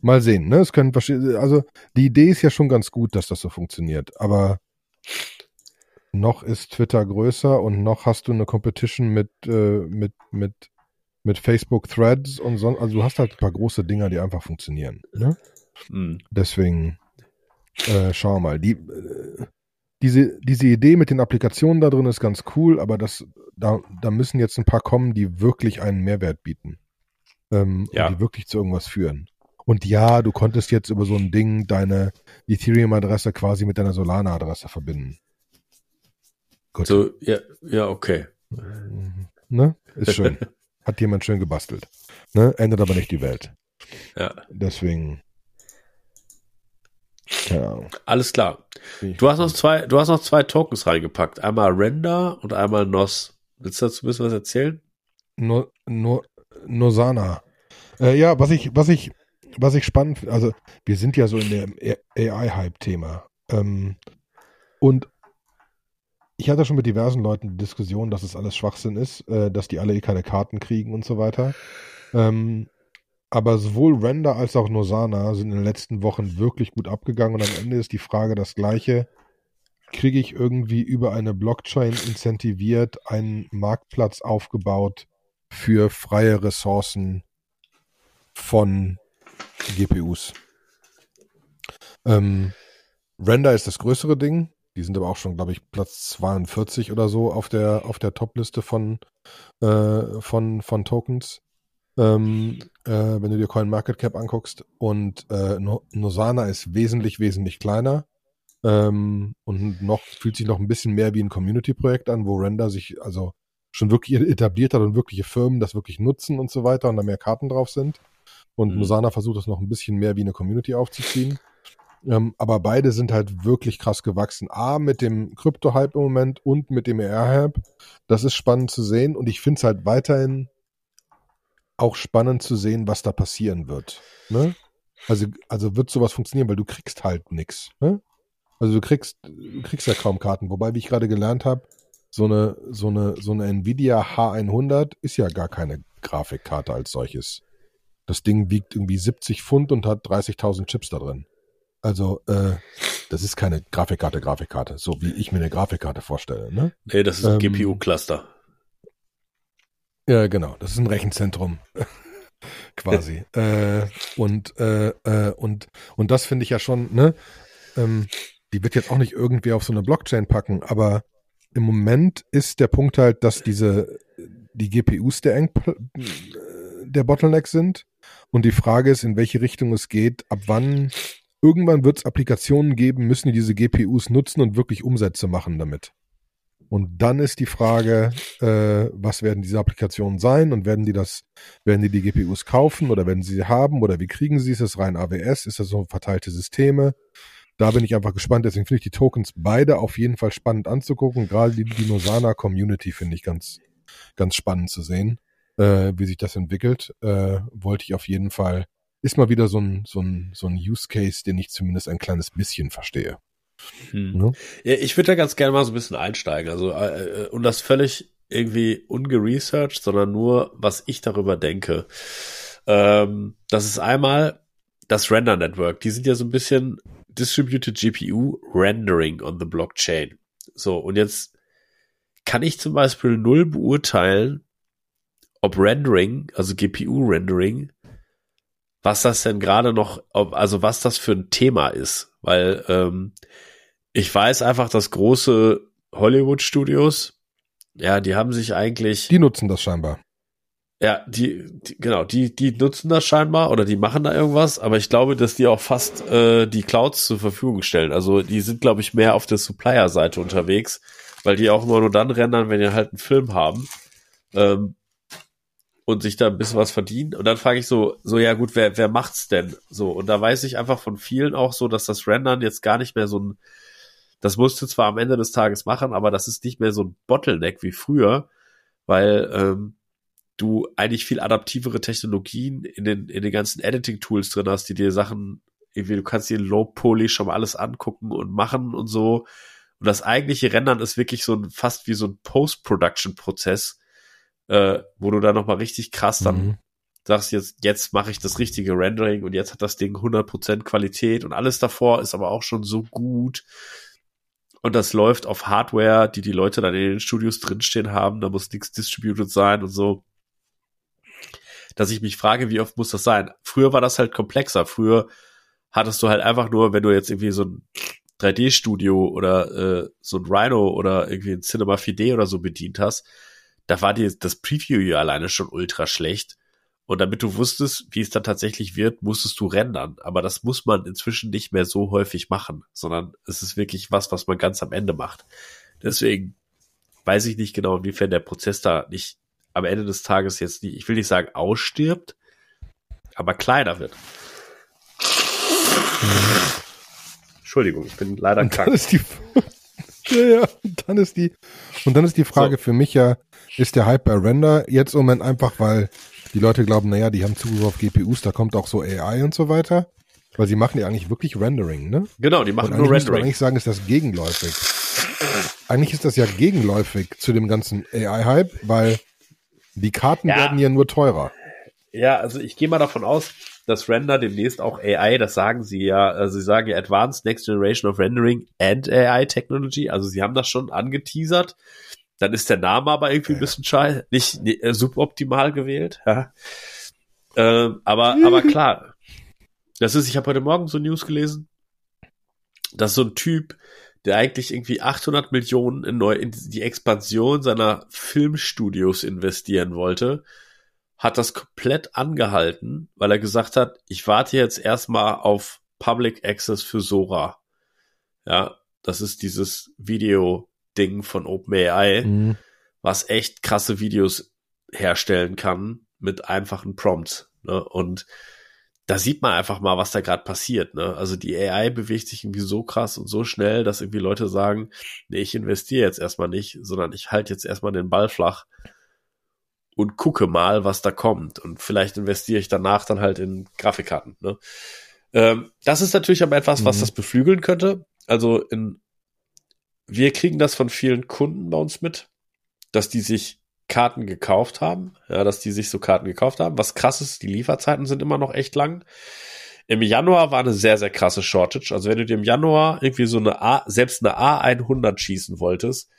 mal sehen, ne? Es können also die Idee ist ja schon ganz gut, dass das so funktioniert, aber noch ist Twitter größer und noch hast du eine Competition mit, äh, mit, mit, mit Facebook Threads und so. Also du hast halt ein paar große Dinger, die einfach funktionieren. Ne? Mhm. Deswegen äh, schau mal. Die, äh, diese, diese Idee mit den Applikationen da drin ist ganz cool, aber das, da, da müssen jetzt ein paar kommen, die wirklich einen Mehrwert bieten. Ähm, ja. die wirklich zu irgendwas führen. Und ja, du konntest jetzt über so ein Ding deine Ethereum-Adresse quasi mit deiner Solana-Adresse verbinden. Gut. So, ja, ja, okay. Ne? Ist schön. (laughs) Hat jemand schön gebastelt. Ne? Ändert aber nicht die Welt. Ja. Deswegen. Ja. Alles klar. Du hast noch zwei, du hast noch zwei Tokens reingepackt. Einmal Render und einmal NOS. Willst du dazu ein bisschen was erzählen? No, no, Nosana. Äh, ja, was ich, was ich, was ich spannend finde, also wir sind ja so in dem AI-Hype-Thema. Ähm, und ich hatte schon mit diversen Leuten die Diskussion, dass es alles Schwachsinn ist, äh, dass die alle eh keine Karten kriegen und so weiter. Ähm, aber sowohl Render als auch Nosana sind in den letzten Wochen wirklich gut abgegangen und am Ende ist die Frage das gleiche. Kriege ich irgendwie über eine Blockchain incentiviert einen Marktplatz aufgebaut für freie Ressourcen von GPUs? Ähm, Render ist das größere Ding. Die sind aber auch schon, glaube ich, Platz 42 oder so auf der, auf der Top-Liste von, äh, von, von Tokens. Ähm, äh, wenn du dir Coin Market Cap anguckst. Und äh, Nosana ist wesentlich, wesentlich kleiner. Ähm, und noch fühlt sich noch ein bisschen mehr wie ein Community-Projekt an, wo Render sich also schon wirklich etabliert hat und wirkliche Firmen das wirklich nutzen und so weiter und da mehr Karten drauf sind. Und mhm. Nosana versucht das noch ein bisschen mehr wie eine Community aufzuziehen. Ähm, aber beide sind halt wirklich krass gewachsen. A, mit dem Krypto-Hype im Moment und mit dem ER-Hype. Das ist spannend zu sehen und ich finde es halt weiterhin auch spannend zu sehen, was da passieren wird. Ne? Also, also wird sowas funktionieren, weil du kriegst halt nichts. Ne? Also du kriegst, du kriegst ja kaum Karten. Wobei, wie ich gerade gelernt habe, so eine, so eine, so eine Nvidia H100 ist ja gar keine Grafikkarte als solches. Das Ding wiegt irgendwie 70 Pfund und hat 30.000 Chips da drin. Also, äh, das ist keine Grafikkarte, Grafikkarte, so wie ich mir eine Grafikkarte vorstelle. Ne? Nee, das ist ein ähm, GPU-Cluster. Ja, genau. Das ist ein Rechenzentrum. (laughs) Quasi. (laughs) äh, und, äh, äh, und, und das finde ich ja schon, ne? Ähm, die wird jetzt auch nicht irgendwie auf so eine Blockchain packen, aber im Moment ist der Punkt halt, dass diese, die GPUs der, Eng der Bottleneck sind. Und die Frage ist, in welche Richtung es geht, ab wann irgendwann wird es Applikationen geben, müssen die diese GPUs nutzen und wirklich Umsätze machen damit. Und dann ist die Frage, äh, was werden diese Applikationen sein und werden die das, werden die die GPUs kaufen oder werden sie sie haben oder wie kriegen sie es? Ist es rein AWS? Ist das so verteilte Systeme? Da bin ich einfach gespannt. Deswegen finde ich die Tokens beide auf jeden Fall spannend anzugucken. Gerade die Dinosana Community finde ich ganz, ganz spannend zu sehen, äh, wie sich das entwickelt. Äh, wollte ich auf jeden Fall. Ist mal wieder so ein, so ein, so ein Use Case, den ich zumindest ein kleines bisschen verstehe. Hm. Ja? ja? ich würde da ganz gerne mal so ein bisschen einsteigen. Also, äh, äh, und das völlig irgendwie ungeresearched, sondern nur, was ich darüber denke. Ähm, das ist einmal das Render Network. Die sind ja so ein bisschen Distributed GPU Rendering on the Blockchain. So, und jetzt kann ich zum Beispiel null beurteilen, ob Rendering, also GPU-Rendering, was das denn gerade noch, ob, also was das für ein Thema ist. Weil ähm, ich weiß einfach, dass große Hollywood-Studios, ja, die haben sich eigentlich. Die nutzen das scheinbar. Ja, die, die, genau, die, die nutzen das scheinbar oder die machen da irgendwas, aber ich glaube, dass die auch fast äh, die Clouds zur Verfügung stellen. Also die sind, glaube ich, mehr auf der Supplier-Seite unterwegs, weil die auch immer nur dann rendern, wenn die halt einen Film haben ähm, und sich da ein bisschen was verdienen. Und dann frage ich so, so ja gut, wer, wer macht's denn? So, und da weiß ich einfach von vielen auch so, dass das Rendern jetzt gar nicht mehr so ein, das musst du zwar am Ende des Tages machen, aber das ist nicht mehr so ein Bottleneck wie früher, weil ähm, du eigentlich viel adaptivere Technologien in den, in den ganzen Editing-Tools drin hast, die dir Sachen, irgendwie, du kannst dir Low-Poly schon mal alles angucken und machen und so. Und das eigentliche Rendern ist wirklich so ein, fast wie so ein Post-Production-Prozess, äh, wo du da nochmal richtig krass dann mhm. sagst, jetzt, jetzt mache ich das richtige Rendering und jetzt hat das Ding 100% Qualität und alles davor ist aber auch schon so gut. Und das läuft auf Hardware, die die Leute dann in den Studios drinstehen haben. Da muss nichts distributed sein und so dass ich mich frage, wie oft muss das sein? Früher war das halt komplexer. Früher hattest du halt einfach nur, wenn du jetzt irgendwie so ein 3D-Studio oder äh, so ein Rhino oder irgendwie ein Cinema 4D oder so bedient hast, da war dir das Preview ja alleine schon ultra schlecht. Und damit du wusstest, wie es dann tatsächlich wird, musstest du rendern. Aber das muss man inzwischen nicht mehr so häufig machen, sondern es ist wirklich was, was man ganz am Ende macht. Deswegen weiß ich nicht genau, inwiefern der Prozess da nicht am Ende des Tages jetzt nicht, ich will nicht sagen ausstirbt, aber kleiner wird. Entschuldigung, ich bin leider und krank. Dann ist die, (laughs) ja, ja, und dann ist die, und dann ist die Frage so. für mich ja, ist der Hype bei Render jetzt im Moment einfach, weil die Leute glauben, naja, die haben Zugriff auf GPUs, da kommt auch so AI und so weiter. Weil sie machen ja eigentlich wirklich Rendering, ne? Genau, die machen nur Rendering. eigentlich sagen, ist das gegenläufig. Eigentlich ist das ja gegenläufig zu dem ganzen AI-Hype, weil die Karten ja. werden ja nur teurer. Ja, also ich gehe mal davon aus, dass Render demnächst auch AI, das sagen sie ja, also sie sagen ja Advanced Next Generation of Rendering and AI Technology, also sie haben das schon angeteasert. Dann ist der Name aber irgendwie ein bisschen scheiße, nicht, äh, suboptimal gewählt. Ja. Ähm, aber, aber klar, das ist, ich habe heute Morgen so News gelesen, dass so ein Typ, der eigentlich irgendwie 800 Millionen in, neu, in die Expansion seiner Filmstudios investieren wollte, hat das komplett angehalten, weil er gesagt hat, ich warte jetzt erstmal auf Public Access für Sora. Ja, das ist dieses Video-Ding von OpenAI, mhm. was echt krasse Videos herstellen kann mit einfachen Prompts. Ne? Und da sieht man einfach mal, was da gerade passiert. Ne? Also die AI bewegt sich irgendwie so krass und so schnell, dass irgendwie Leute sagen, nee, ich investiere jetzt erstmal nicht, sondern ich halte jetzt erstmal den Ball flach und gucke mal, was da kommt. Und vielleicht investiere ich danach dann halt in Grafikkarten. Ne? Ähm, das ist natürlich aber etwas, mhm. was das beflügeln könnte. Also in, wir kriegen das von vielen Kunden bei uns mit, dass die sich Karten gekauft haben, ja, dass die sich so Karten gekauft haben. Was krass ist, die Lieferzeiten sind immer noch echt lang. Im Januar war eine sehr, sehr krasse Shortage. Also wenn du dir im Januar irgendwie so eine A, selbst eine A100 schießen wolltest,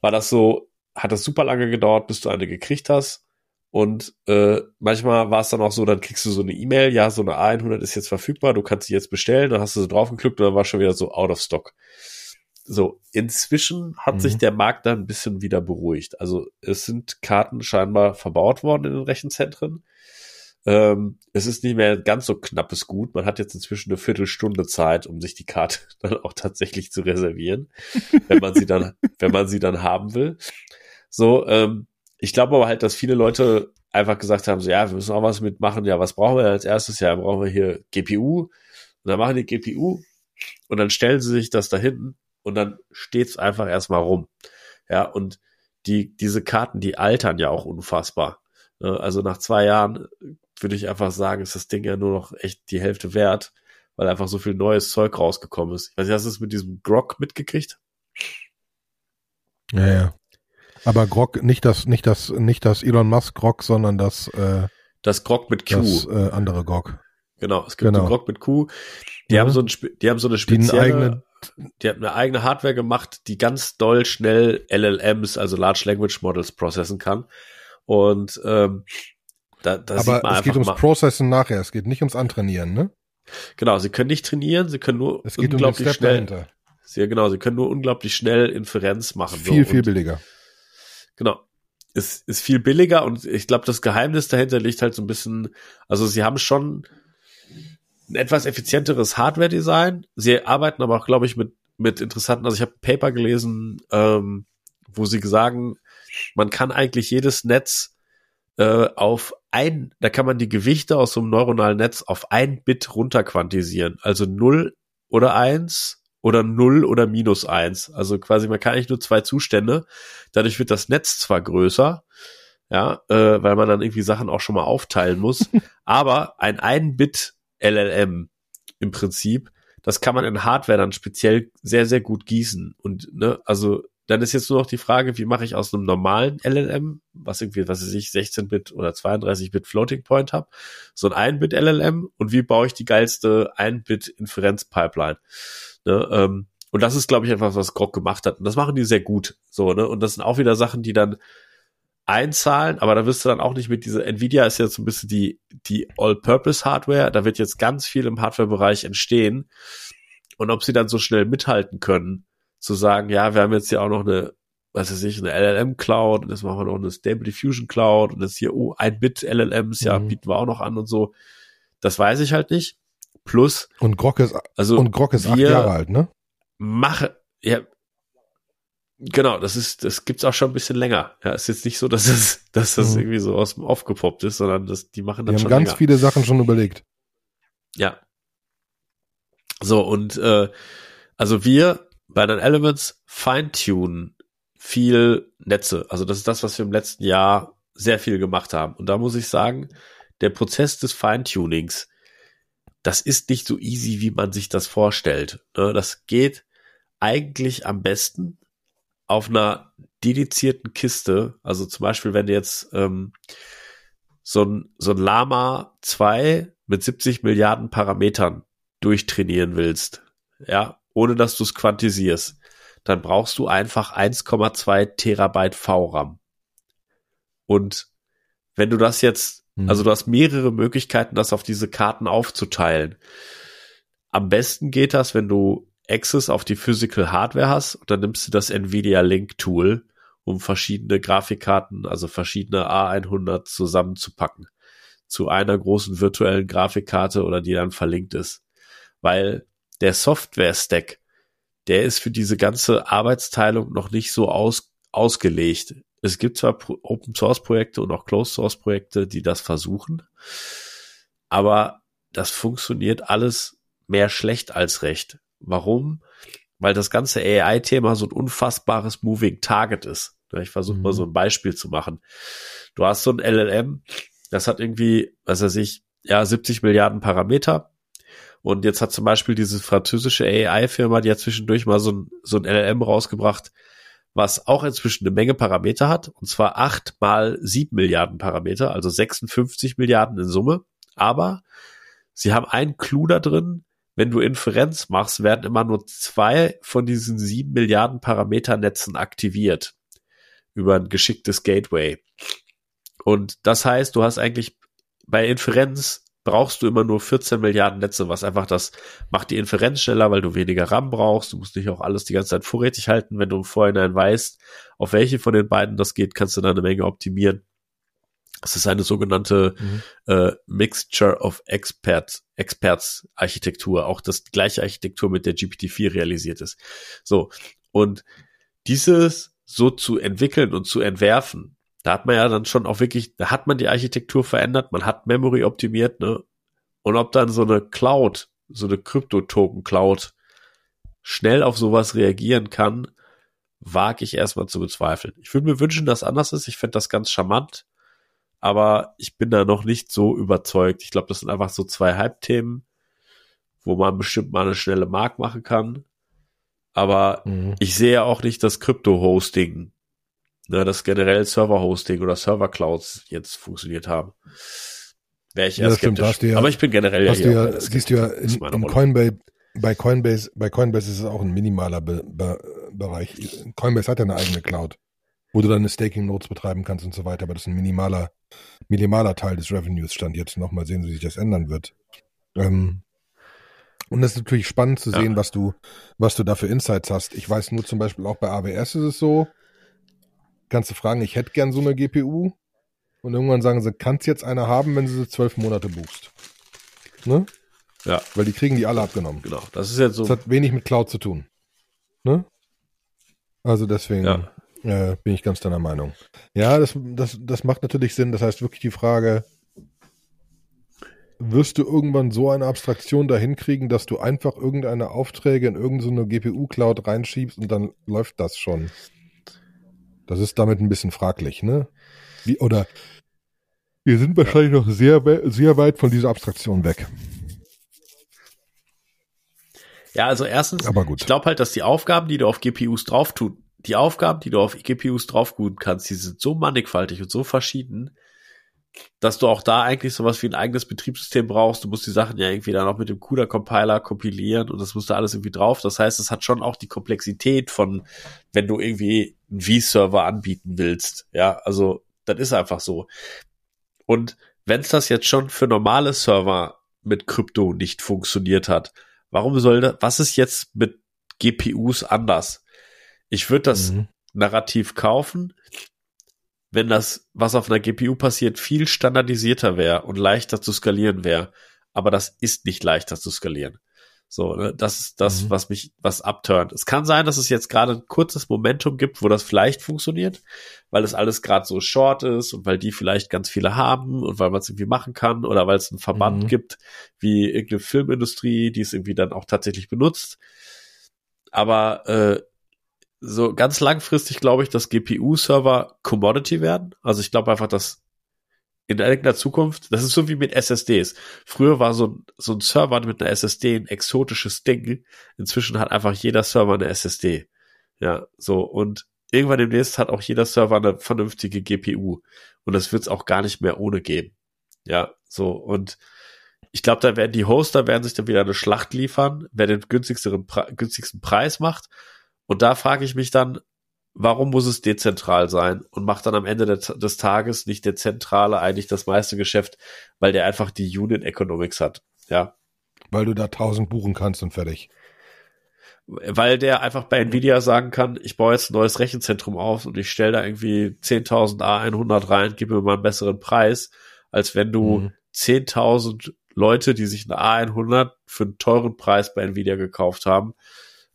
war das so, hat das super lange gedauert, bis du eine gekriegt hast. Und äh, manchmal war es dann auch so, dann kriegst du so eine E-Mail, ja, so eine A100 ist jetzt verfügbar, du kannst sie jetzt bestellen, dann hast du so drauf geklickt und dann war schon wieder so out of stock. So, inzwischen hat mhm. sich der Markt da ein bisschen wieder beruhigt. Also es sind Karten scheinbar verbaut worden in den Rechenzentren. Ähm, es ist nicht mehr ganz so knappes Gut. Man hat jetzt inzwischen eine Viertelstunde Zeit, um sich die Karte (laughs) dann auch tatsächlich zu reservieren, wenn man sie dann, (laughs) wenn man sie dann haben will. So, ähm, ich glaube aber halt, dass viele Leute einfach gesagt haben, so, ja, wir müssen auch was mitmachen. Ja, was brauchen wir als erstes? Ja, brauchen wir hier GPU. Und dann machen die GPU und dann stellen sie sich das da hinten und dann steht's einfach erstmal rum. Ja, und die, diese Karten, die altern ja auch unfassbar. Ne? Also nach zwei Jahren würde ich einfach sagen, ist das Ding ja nur noch echt die Hälfte wert, weil einfach so viel neues Zeug rausgekommen ist. Nicht, hast du es mit diesem Grog mitgekriegt? Ja, ja. Aber Grog, nicht das, nicht das, nicht das Elon Musk Grog, sondern das, äh, das Grog mit Q. Das äh, andere Grog. Genau, es gibt genau. einen Grog mit Q. Die ja. haben so ein, die haben so eine spezielle, die haben eine eigene Hardware gemacht, die ganz doll schnell LLMs, also Large Language Models, processen kann. Und ähm, da, da Aber sieht man es geht ums mal, Processen nachher, es geht nicht ums Antrainieren, ne? Genau, sie können nicht trainieren, sie können nur es geht unglaublich um schnell. Dahinter. Sie, genau, sie können nur unglaublich schnell Inferenz machen. Viel, so. viel und, billiger. Genau. Ist, ist viel billiger und ich glaube, das Geheimnis dahinter liegt halt so ein bisschen, also sie haben schon ein etwas effizienteres Hardware-Design. Sie arbeiten aber auch, glaube ich, mit, mit interessanten, also ich habe ein Paper gelesen, ähm, wo sie sagen, man kann eigentlich jedes Netz äh, auf ein, da kann man die Gewichte aus so einem neuronalen Netz auf ein Bit runterquantisieren. Also 0 oder 1 oder 0 oder minus 1. Also quasi, man kann eigentlich nur zwei Zustände. Dadurch wird das Netz zwar größer, ja, äh, weil man dann irgendwie Sachen auch schon mal aufteilen muss, (laughs) aber ein 1-Bit LLM im Prinzip, das kann man in Hardware dann speziell sehr, sehr gut gießen. Und, ne, also dann ist jetzt nur noch die Frage, wie mache ich aus einem normalen LLM, was irgendwie, was weiß ich, 16-Bit oder 32-Bit Floating Point habe, so ein 1-Bit LLM und wie baue ich die geilste 1-Bit Inferenz-Pipeline. Ne, ähm, und das ist, glaube ich, einfach, was Grog gemacht hat. Und das machen die sehr gut. So, ne? Und das sind auch wieder Sachen, die dann einzahlen, aber da wirst du dann auch nicht mit dieser Nvidia ist jetzt so ein bisschen die, die All-Purpose-Hardware. Da wird jetzt ganz viel im Hardware-Bereich entstehen. Und ob sie dann so schnell mithalten können, zu sagen, ja, wir haben jetzt hier auch noch eine, was weiß ich, eine LLM-Cloud und jetzt machen wir noch eine Stable Diffusion Cloud und jetzt hier, oh, ein Bit LLMs, ja, mhm. bieten wir auch noch an und so. Das weiß ich halt nicht. Plus. Und Grok ist, also und Grok ist acht Jahre alt, ne? Mache, ja, Genau, das ist, das gibt's auch schon ein bisschen länger. Ja, ist jetzt nicht so, dass das, (laughs) dass das mhm. irgendwie so aus dem Off gepoppt ist, sondern das, die machen das die schon haben ganz länger. viele Sachen schon überlegt. Ja. So, und äh, also wir bei den Elements feintunen viel Netze. Also das ist das, was wir im letzten Jahr sehr viel gemacht haben. Und da muss ich sagen, der Prozess des Feintunings, das ist nicht so easy, wie man sich das vorstellt. Ne? Das geht eigentlich am besten auf einer dedizierten Kiste. Also zum Beispiel, wenn du jetzt ähm, so ein, so ein Lama 2 mit 70 Milliarden Parametern durchtrainieren willst, ja, ohne dass du es quantisierst, dann brauchst du einfach 1,2 Terabyte VRAM. Und wenn du das jetzt, mhm. also du hast mehrere Möglichkeiten, das auf diese Karten aufzuteilen. Am besten geht das, wenn du Access auf die Physical Hardware hast und dann nimmst du das Nvidia Link Tool, um verschiedene Grafikkarten, also verschiedene A100 zusammenzupacken zu einer großen virtuellen Grafikkarte oder die dann verlinkt ist. Weil der Software-Stack, der ist für diese ganze Arbeitsteilung noch nicht so aus, ausgelegt. Es gibt zwar Open Source Projekte und auch Closed Source Projekte, die das versuchen, aber das funktioniert alles mehr schlecht als recht. Warum? Weil das ganze AI-Thema so ein unfassbares Moving Target ist. Ich versuche mhm. mal so ein Beispiel zu machen. Du hast so ein LLM, das hat irgendwie, was weiß ich, ja, 70 Milliarden Parameter. Und jetzt hat zum Beispiel diese französische AI-Firma, die hat zwischendurch mal so ein, so ein LLM rausgebracht, was auch inzwischen eine Menge Parameter hat, und zwar acht mal sieben Milliarden Parameter, also 56 Milliarden in Summe. Aber sie haben einen Clou da drin, wenn du Inferenz machst, werden immer nur zwei von diesen sieben Milliarden Parameternetzen aktiviert über ein geschicktes Gateway. Und das heißt, du hast eigentlich bei Inferenz brauchst du immer nur 14 Milliarden Netze, was einfach das macht die Inferenz schneller, weil du weniger RAM brauchst. Du musst nicht auch alles die ganze Zeit vorrätig halten. Wenn du im Vorhinein weißt, auf welche von den beiden das geht, kannst du da eine Menge optimieren. Das ist eine sogenannte mhm. äh, Mixture of Experts, Experts Architektur, auch das gleiche Architektur, mit der GPT-4 realisiert ist. So. Und dieses so zu entwickeln und zu entwerfen, da hat man ja dann schon auch wirklich, da hat man die Architektur verändert, man hat Memory optimiert, ne? Und ob dann so eine Cloud, so eine Krypto-Token-Cloud schnell auf sowas reagieren kann, wage ich erstmal zu bezweifeln. Ich würde mir wünschen, dass anders ist. Ich fände das ganz charmant aber ich bin da noch nicht so überzeugt. Ich glaube, das sind einfach so zwei Hype-Themen, wo man bestimmt mal eine schnelle Mark machen kann. Aber mhm. ich sehe auch nicht das Krypto-Hosting, ne, das generell Server-Hosting oder Server-Clouds jetzt funktioniert haben. Wäre ich erst ja, skeptisch. Ja, aber ich bin generell ja, hier ja siehst du ja in, in Coinbase, bei Coinbase, bei Coinbase ist es auch ein minimaler Be Be Bereich. Coinbase hat ja eine eigene Cloud wo du deine Staking Notes betreiben kannst und so weiter. Aber das ist ein minimaler, minimaler Teil des Revenues stand jetzt noch. Mal sehen, wie sich das ändern wird. Ähm, und das ist natürlich spannend zu sehen, ja. was du, was du da für Insights hast. Ich weiß nur zum Beispiel auch bei AWS ist es so, kannst du fragen, ich hätte gern so eine GPU. Und irgendwann sagen sie, kannst jetzt eine haben, wenn du sie zwölf Monate buchst. Ne? Ja. Weil die kriegen die alle abgenommen. Genau. Das ist jetzt so. Das hat wenig mit Cloud zu tun. Ne? Also deswegen. Ja. Äh, bin ich ganz deiner Meinung. Ja, das, das, das macht natürlich Sinn. Das heißt wirklich die Frage, wirst du irgendwann so eine Abstraktion dahin kriegen, dass du einfach irgendeine Aufträge in irgendeine GPU-Cloud reinschiebst und dann läuft das schon? Das ist damit ein bisschen fraglich, ne? Wie, oder wir sind wahrscheinlich noch sehr, sehr weit von dieser Abstraktion weg. Ja, also erstens, ich glaube halt, dass die Aufgaben, die du auf GPUs drauf tun, die Aufgaben, die du auf GPUs draufguten kannst, die sind so mannigfaltig und so verschieden, dass du auch da eigentlich sowas wie ein eigenes Betriebssystem brauchst. Du musst die Sachen ja irgendwie dann auch mit dem CUDA-Compiler kompilieren und das musst du alles irgendwie drauf. Das heißt, es hat schon auch die Komplexität von, wenn du irgendwie einen V-Server anbieten willst. Ja, also das ist einfach so. Und wenn es das jetzt schon für normale Server mit Krypto nicht funktioniert hat, warum soll das, was ist jetzt mit GPUs anders? Ich würde das mhm. Narrativ kaufen, wenn das, was auf einer GPU passiert, viel standardisierter wäre und leichter zu skalieren wäre. Aber das ist nicht leichter zu skalieren. So, ne? das ist das, mhm. was mich, was abturnt. Es kann sein, dass es jetzt gerade ein kurzes Momentum gibt, wo das vielleicht funktioniert, weil das alles gerade so short ist und weil die vielleicht ganz viele haben und weil man es irgendwie machen kann oder weil es einen Verband mhm. gibt, wie irgendeine Filmindustrie, die es irgendwie dann auch tatsächlich benutzt. Aber äh, so ganz langfristig glaube ich, dass GPU-Server Commodity werden. Also ich glaube einfach, dass in irgendeiner Zukunft, das ist so wie mit SSDs. Früher war so, so ein Server mit einer SSD ein exotisches Ding. Inzwischen hat einfach jeder Server eine SSD. Ja, so. Und irgendwann demnächst hat auch jeder Server eine vernünftige GPU. Und das wird es auch gar nicht mehr ohne geben. Ja, so. Und ich glaube, da werden die Hoster werden sich dann wieder eine Schlacht liefern, wer den günstigsten, günstigsten Preis macht. Und da frage ich mich dann, warum muss es dezentral sein und macht dann am Ende des Tages nicht der Zentrale eigentlich das meiste Geschäft, weil der einfach die Unit Economics hat, ja. Weil du da tausend buchen kannst und fertig. Weil der einfach bei Nvidia sagen kann, ich baue jetzt ein neues Rechenzentrum auf und ich stelle da irgendwie 10.000 A100 rein, gib mir mal einen besseren Preis, als wenn du mhm. 10.000 Leute, die sich eine A100 für einen teuren Preis bei Nvidia gekauft haben,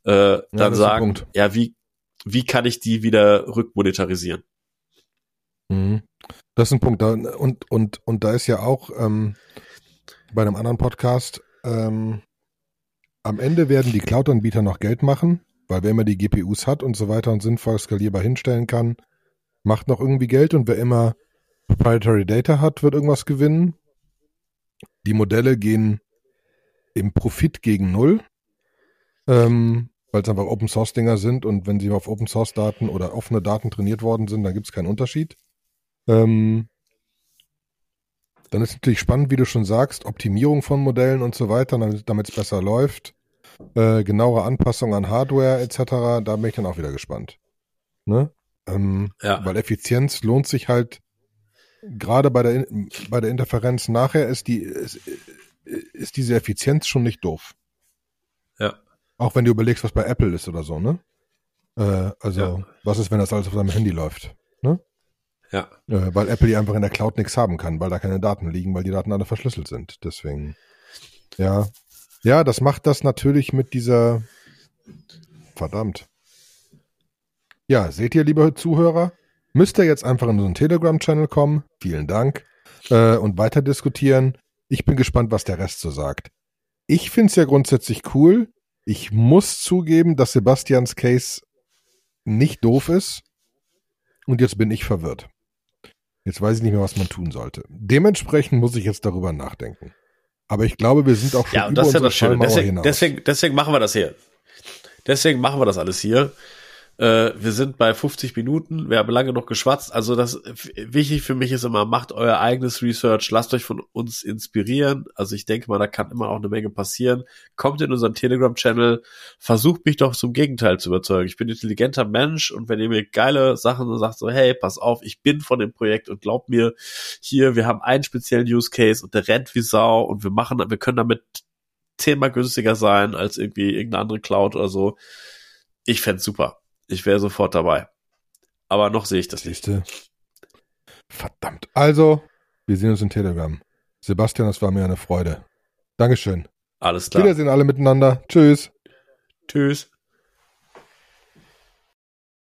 äh, dann ja, sagen, ja, wie, wie kann ich die wieder rückmonetarisieren? Mhm. Das ist ein Punkt. Und, und, und da ist ja auch ähm, bei einem anderen Podcast, ähm, am Ende werden die Cloud-Anbieter noch Geld machen, weil wer immer die GPUs hat und so weiter und sinnvoll skalierbar hinstellen kann, macht noch irgendwie Geld und wer immer Proprietary Data hat, wird irgendwas gewinnen. Die Modelle gehen im Profit gegen Null. Ähm, weil es einfach Open Source Dinger sind und wenn sie auf Open Source Daten oder offene Daten trainiert worden sind, dann gibt es keinen Unterschied. Ähm, dann ist natürlich spannend, wie du schon sagst, Optimierung von Modellen und so weiter, damit es besser läuft, äh, genauere Anpassung an Hardware etc. Da bin ich dann auch wieder gespannt. Ne? Ähm, ja. Weil Effizienz lohnt sich halt gerade bei der bei der Interferenz nachher ist die ist, ist diese Effizienz schon nicht doof. Auch wenn du überlegst, was bei Apple ist oder so, ne? Äh, also, ja. was ist, wenn das alles auf deinem Handy läuft? Ne? Ja. Äh, weil Apple die einfach in der Cloud nichts haben kann, weil da keine Daten liegen, weil die Daten alle verschlüsselt sind. Deswegen, ja. Ja, das macht das natürlich mit dieser, verdammt. Ja, seht ihr, liebe Zuhörer, müsst ihr jetzt einfach in unseren Telegram-Channel kommen. Vielen Dank. Äh, und weiter diskutieren. Ich bin gespannt, was der Rest so sagt. Ich finde es ja grundsätzlich cool. Ich muss zugeben, dass Sebastians Case nicht doof ist. Und jetzt bin ich verwirrt. Jetzt weiß ich nicht mehr, was man tun sollte. Dementsprechend muss ich jetzt darüber nachdenken. Aber ich glaube, wir sind auch schon ja, über das ist ja das Schöne. Deswegen, deswegen, deswegen machen wir das hier. Deswegen machen wir das alles hier. Äh, wir sind bei 50 Minuten. Wir haben lange noch geschwatzt. Also das wichtig für mich ist immer, macht euer eigenes Research, lasst euch von uns inspirieren. Also ich denke mal, da kann immer auch eine Menge passieren. Kommt in unseren Telegram-Channel, versucht mich doch zum Gegenteil zu überzeugen. Ich bin intelligenter Mensch und wenn ihr mir geile Sachen sagt, so hey, pass auf, ich bin von dem Projekt und glaubt mir, hier, wir haben einen speziellen Use Case und der rennt wie Sau und wir machen, wir können damit zehnmal günstiger sein als irgendwie irgendeine andere Cloud oder so. Ich fände super. Ich wäre sofort dabei. Aber noch sehe ich das nicht. Verdammt. Also, wir sehen uns in Telegram. Sebastian, das war mir eine Freude. Dankeschön. Alles klar. Wiedersehen alle miteinander. Tschüss. Tschüss.